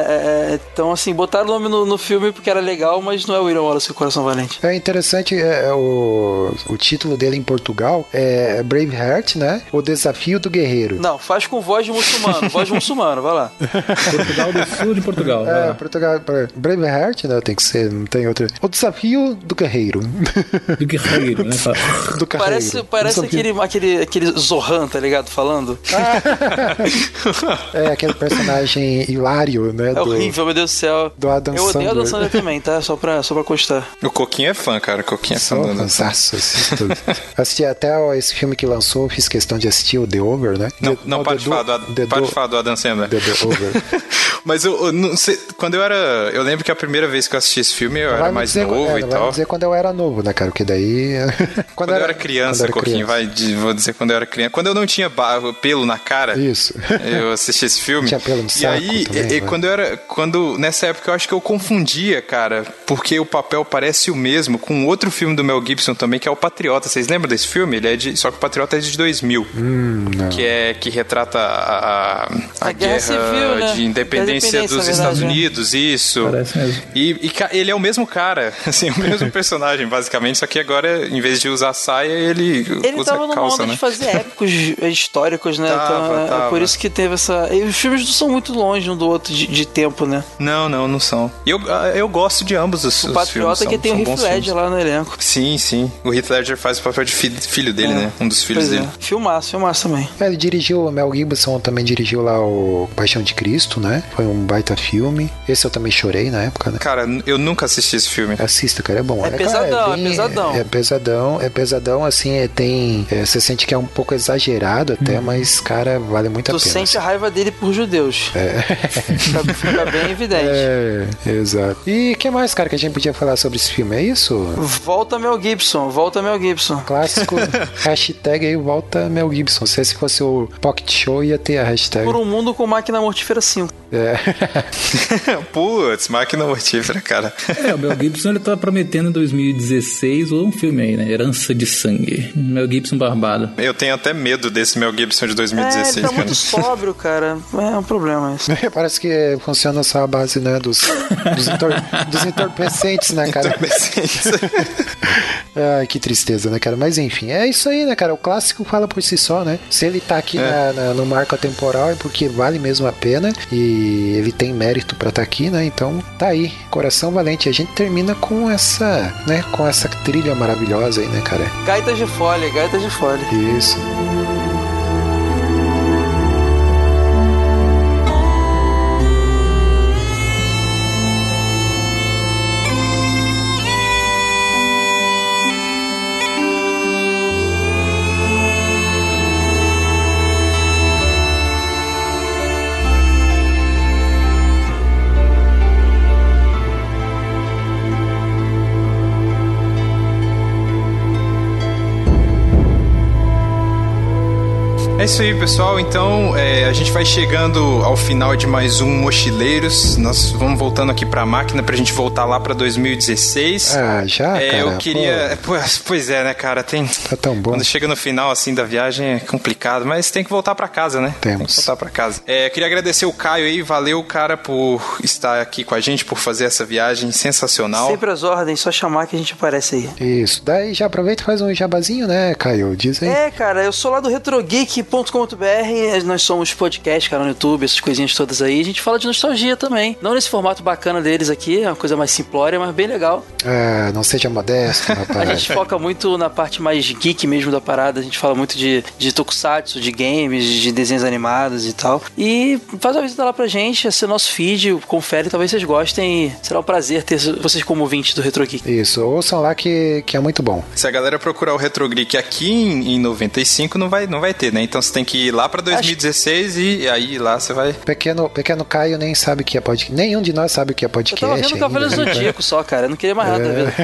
é, então, assim, botaram o nome no, no filme porque era legal, mas não é o William Wallace o coração valente. É interessante, é, é o, o título dele em Portugal é Braveheart, né? O Desafio do Guerreiro. Não, faz com voz de muçulmano, voz de muçulmano, vai lá. Portugal do sul de Portugal. É. Portugal, pra- Braveheart, né? Tem que ser, não tem outra. O Desafio do Guerreiro. Do guerreiro, né? do Guerreiro. Parece, parece aquele, aquele, aquele Zohan, tá ligado? Falando. É, aquele personagem hilário, né? É horrível, meu Deus do céu. do Adam Eu odeio o Adam Sandler. Também, tá? Só pra, só pra constar. O Coquinho é fã, cara. O Coquinho é fã do fanzaço, assisti tudo. Assisti até ó, esse filme que lançou, fiz questão de assistir o The Over, né? Não, The- não, The pode, Do- falar do, Ad- The pode Do- falar do Adam Sandler. The, The Over. Mas eu, eu não sei, quando eu era. Eu lembro que a primeira vez que eu assisti esse filme eu Vai era mais dizer, novo é, e não vai tal. dizer quando eu era novo, né, cara? Porque daí. Quando, eu era criança, quando eu era Coquinho, criança. vai, de- vou dizer quando eu era criança. Quando eu não tinha pelo na cara, Isso. eu assisti esse filme. Tinha pelo no e aí, também, e- e né? quando eu era. Quando, nessa época eu acho que eu confundia, cara, porque o papel parece o mesmo com outro filme do Mel Gibson também, que é o Patriota. Vocês lembram desse filme? Ele é de. Só que o Patriota é de 2000. Hum, não. Que é que retrata a, a, A guerra guerra, civil, né? de independência independência, dos na Estados? Unidos, isso. Parece mesmo. E, e ele é o mesmo cara, assim, o mesmo personagem, basicamente, só que agora, em vez de usar saia, ele, Ele usa tava calça, onda né? de fazer épicos históricos, né? Tava, então, é- é tava. por isso que teve essa. E os filmes não são muito longe um do outro de, de tempo, né? Não, não, não são. E eu, ah, eu gosto de ambos os, O os Patriota filmes. que são- tem o Heath Ledger filmes. lá no elenco. Sim, sim. O Heath Ledger faz o papel de filho, filho dele, É. né? Um dos filhos Pois dele. é. Filmaço, filmaço também. É, ele dirigiu, o Mel Gibson também dirigiu lá o Paixão de Cristo, né? Foi um baita filme. Esse eu também chorei na época, né? Cara, eu nunca nunca assisti esse filme. Assista, cara, é bom. É pesadão, é bem- pesadão. É, pesadão, é pesadão, assim, é, tem. é, você sente que é um pouco exagerado até, mas, cara, vale muito a Tu pena. sente a raiva dele por judeus. É. Fica, fica bem evidente. É, exato. E o que mais, cara, que a gente podia falar sobre esse filme? É isso? Volta Mel Gibson, volta Mel Gibson. Clássico. hashtag aí, volta Mel Gibson. Se esse fosse o Pocket Show, ia ter a hashtag. Por um mundo com máquina mortífera 5. É. Putz, máquina mortífera, cara. É, o Mel Gibson ele tá prometendo em 2016 um filme aí, né? Herança de Sangue. Mel Gibson barbado. Eu tenho até medo desse Mel Gibson de É, 2016, ele tá cara. muito sóbrio, cara. É um problema isso. Parece que funciona só a base, né, dos, dos, entor- dos entorpecentes, né, cara? Ai, que tristeza, né, cara? Mas enfim, é isso aí, né, cara? O clássico fala por si só, né? Se ele tá aqui na- na- no marco temporal é porque vale mesmo a pena e ele tem mérito pra estar aqui, né? Então tá aí, Coração Valente. A gente termina com essa, né, com essa trilha maravilhosa aí, né, cara? Gaitas de folha, gaitas de folha. Isso. É isso aí, pessoal. Então, é, a gente vai chegando ao final de mais um Mochileiros. Nós vamos voltando aqui pra máquina pra gente voltar lá pra 2016. Ah, já, É, cara? eu queria. Pois, pois é, né, cara? Tem. Tá tão bom. Quando chega no final, assim, da viagem é complicado, mas tem que voltar pra casa, né? Tem que voltar pra casa. É, queria agradecer o Caio aí, valeu, cara, por estar aqui com a gente, por fazer essa viagem sensacional. Sempre as ordens, só chamar que a gente aparece aí. Isso. Daí já aproveita e faz um jabazinho, né, Caio? Diz aí. É, cara, eu sou lá do retrogeek.com.br, nós somos podcast, cara, no YouTube, essas coisinhas todas aí. A gente fala de nostalgia também. Não nesse formato bacana deles aqui, é uma coisa mais simplória, mas bem legal. Ah, não seja modesto, A rapaz. gente foca muito na parte mais geek mesmo da parada. A gente fala muito de, de tokusatsu, de games, de desenhos animados e tal. E faz uma visita lá pra gente, esse é o nosso feed, confere, talvez vocês gostem. E será um prazer ter vocês como ouvintes do Retro Geek. Isso, ouçam lá que, que é muito bom. Se a galera procurar o Retro Geek aqui em, em 95, não vai, não vai ter, né? Então você tem que ir lá pra 2016 e aí lá você vai. Pequeno, pequeno Caio nem sabe o que é podcast. Nenhum de nós sabe o que é Eu podcast. tava vendo o Cavaleiro né? Zodíaco só, cara. Eu não queria mais nada da vida.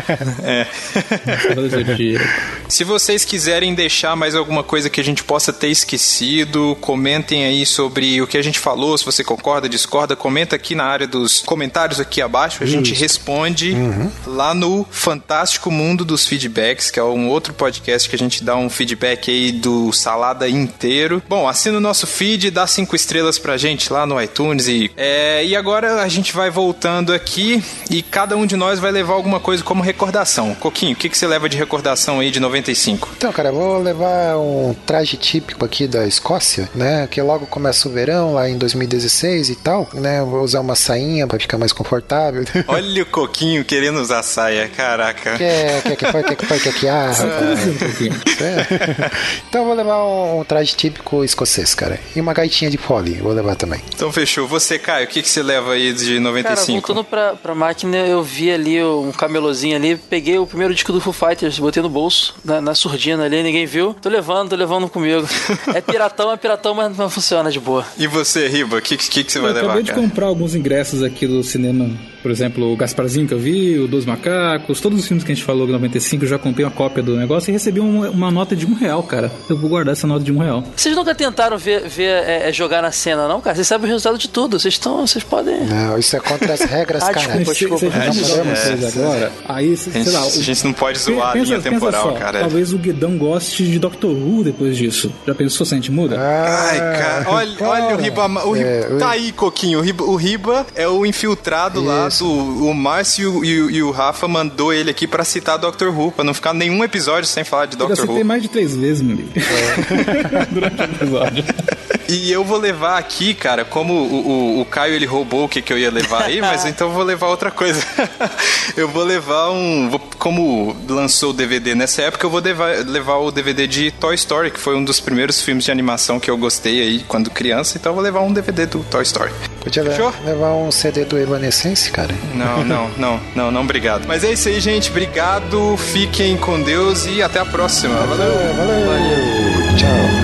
É. Se vocês quiserem deixar mais alguma coisa que a gente possa ter esquecido, comentem aí sobre o que a gente falou, se você concorda, discorda, comenta aqui na área dos comentários aqui abaixo, a gente Isso. responde Uhum. lá no Fantástico Mundo dos Feedbacks, que é um outro podcast que a gente dá um feedback aí do Salada inteiro. Bom, assina o nosso feed, dá cinco estrelas pra gente lá no iTunes e é, e agora a gente vai voltando aqui e cada um de nós vai levar alguma coisa como recordação. Coquinho, o que, que você leva de recordação aí de 95? Então, cara, eu vou levar um traje típico aqui da Escócia, né? Que logo começa o verão, lá em 2016 e tal, né? Eu Vou usar uma sainha pra ficar mais confortável. Olha o Coquinho querendo usar saia, caraca. Quer, quer que foi, quer que foi, quer que ah, rapaz. É. Então eu vou levar um, um traje típico escocês, cara. E uma gaitinha de fole, vou levar também. Então fechou. Você, Caio, o que, que você leva aí de Cara, 95? voltando pra, pra máquina, eu vi ali um camelozinho ali, peguei o primeiro disco do Foo Fighters, botei no bolso, na, na surdina ali, ninguém viu. Tô levando, tô levando comigo. É piratão, é piratão, mas não funciona de boa. E você, Riba, o que, que, que você vai eu levar, acabei de cara? comprar alguns ingressos aqui do cinema. Por exemplo, o Gasparzinho que eu vi, o Dos Macacos, todos os filmes que a gente falou em 95, eu já comprei uma cópia do negócio e recebi um- uma nota de um real, cara. Eu vou guardar essa nota de um real. Vocês nunca tentaram ver, ver é, é, jogar na cena, não, cara? Vocês sabem o resultado de tudo. Vocês estão. Vocês podem. Não, isso é contra as regras, Ah, cara. desculpa, Se, se a gente É, é, coisa é. agora, aí, A gente, a não pode zoar a pensa- linha pensa temporal, só, cara. Talvez o Guidão goste de Doctor Who depois disso. Já pensou se a gente muda? Ai, cara, olha, olha o Riba. O Riba É, tá aí, Coquinho. O Riba, o Riba é o infiltrado lá do. O Márcio e o, e o Rafa mandou ele aqui pra citar Dr. Who, pra não ficar nenhum episódio sem falar de Eu já Dr. citei Who. mais de três vezes, meu amigo. Durante o episódio. E eu vou levar aqui, cara, como o, o, o Caio ele roubou o que, que eu ia levar aí, mas então eu vou levar outra coisa. eu vou levar um. vou- como lançou o DVD nessa época, eu vou levar, levar o DVD de Toy Story, que foi um dos primeiros filmes de animação que eu gostei aí quando criança, então eu vou levar um DVD do Toy Story. Podia Fechou? levar um CD do Evanescence, cara. Não, não, não, não, não, obrigado. Mas é isso aí, gente. Obrigado, fiquem com Deus e até a próxima. Valeu. Valeu. Tchau.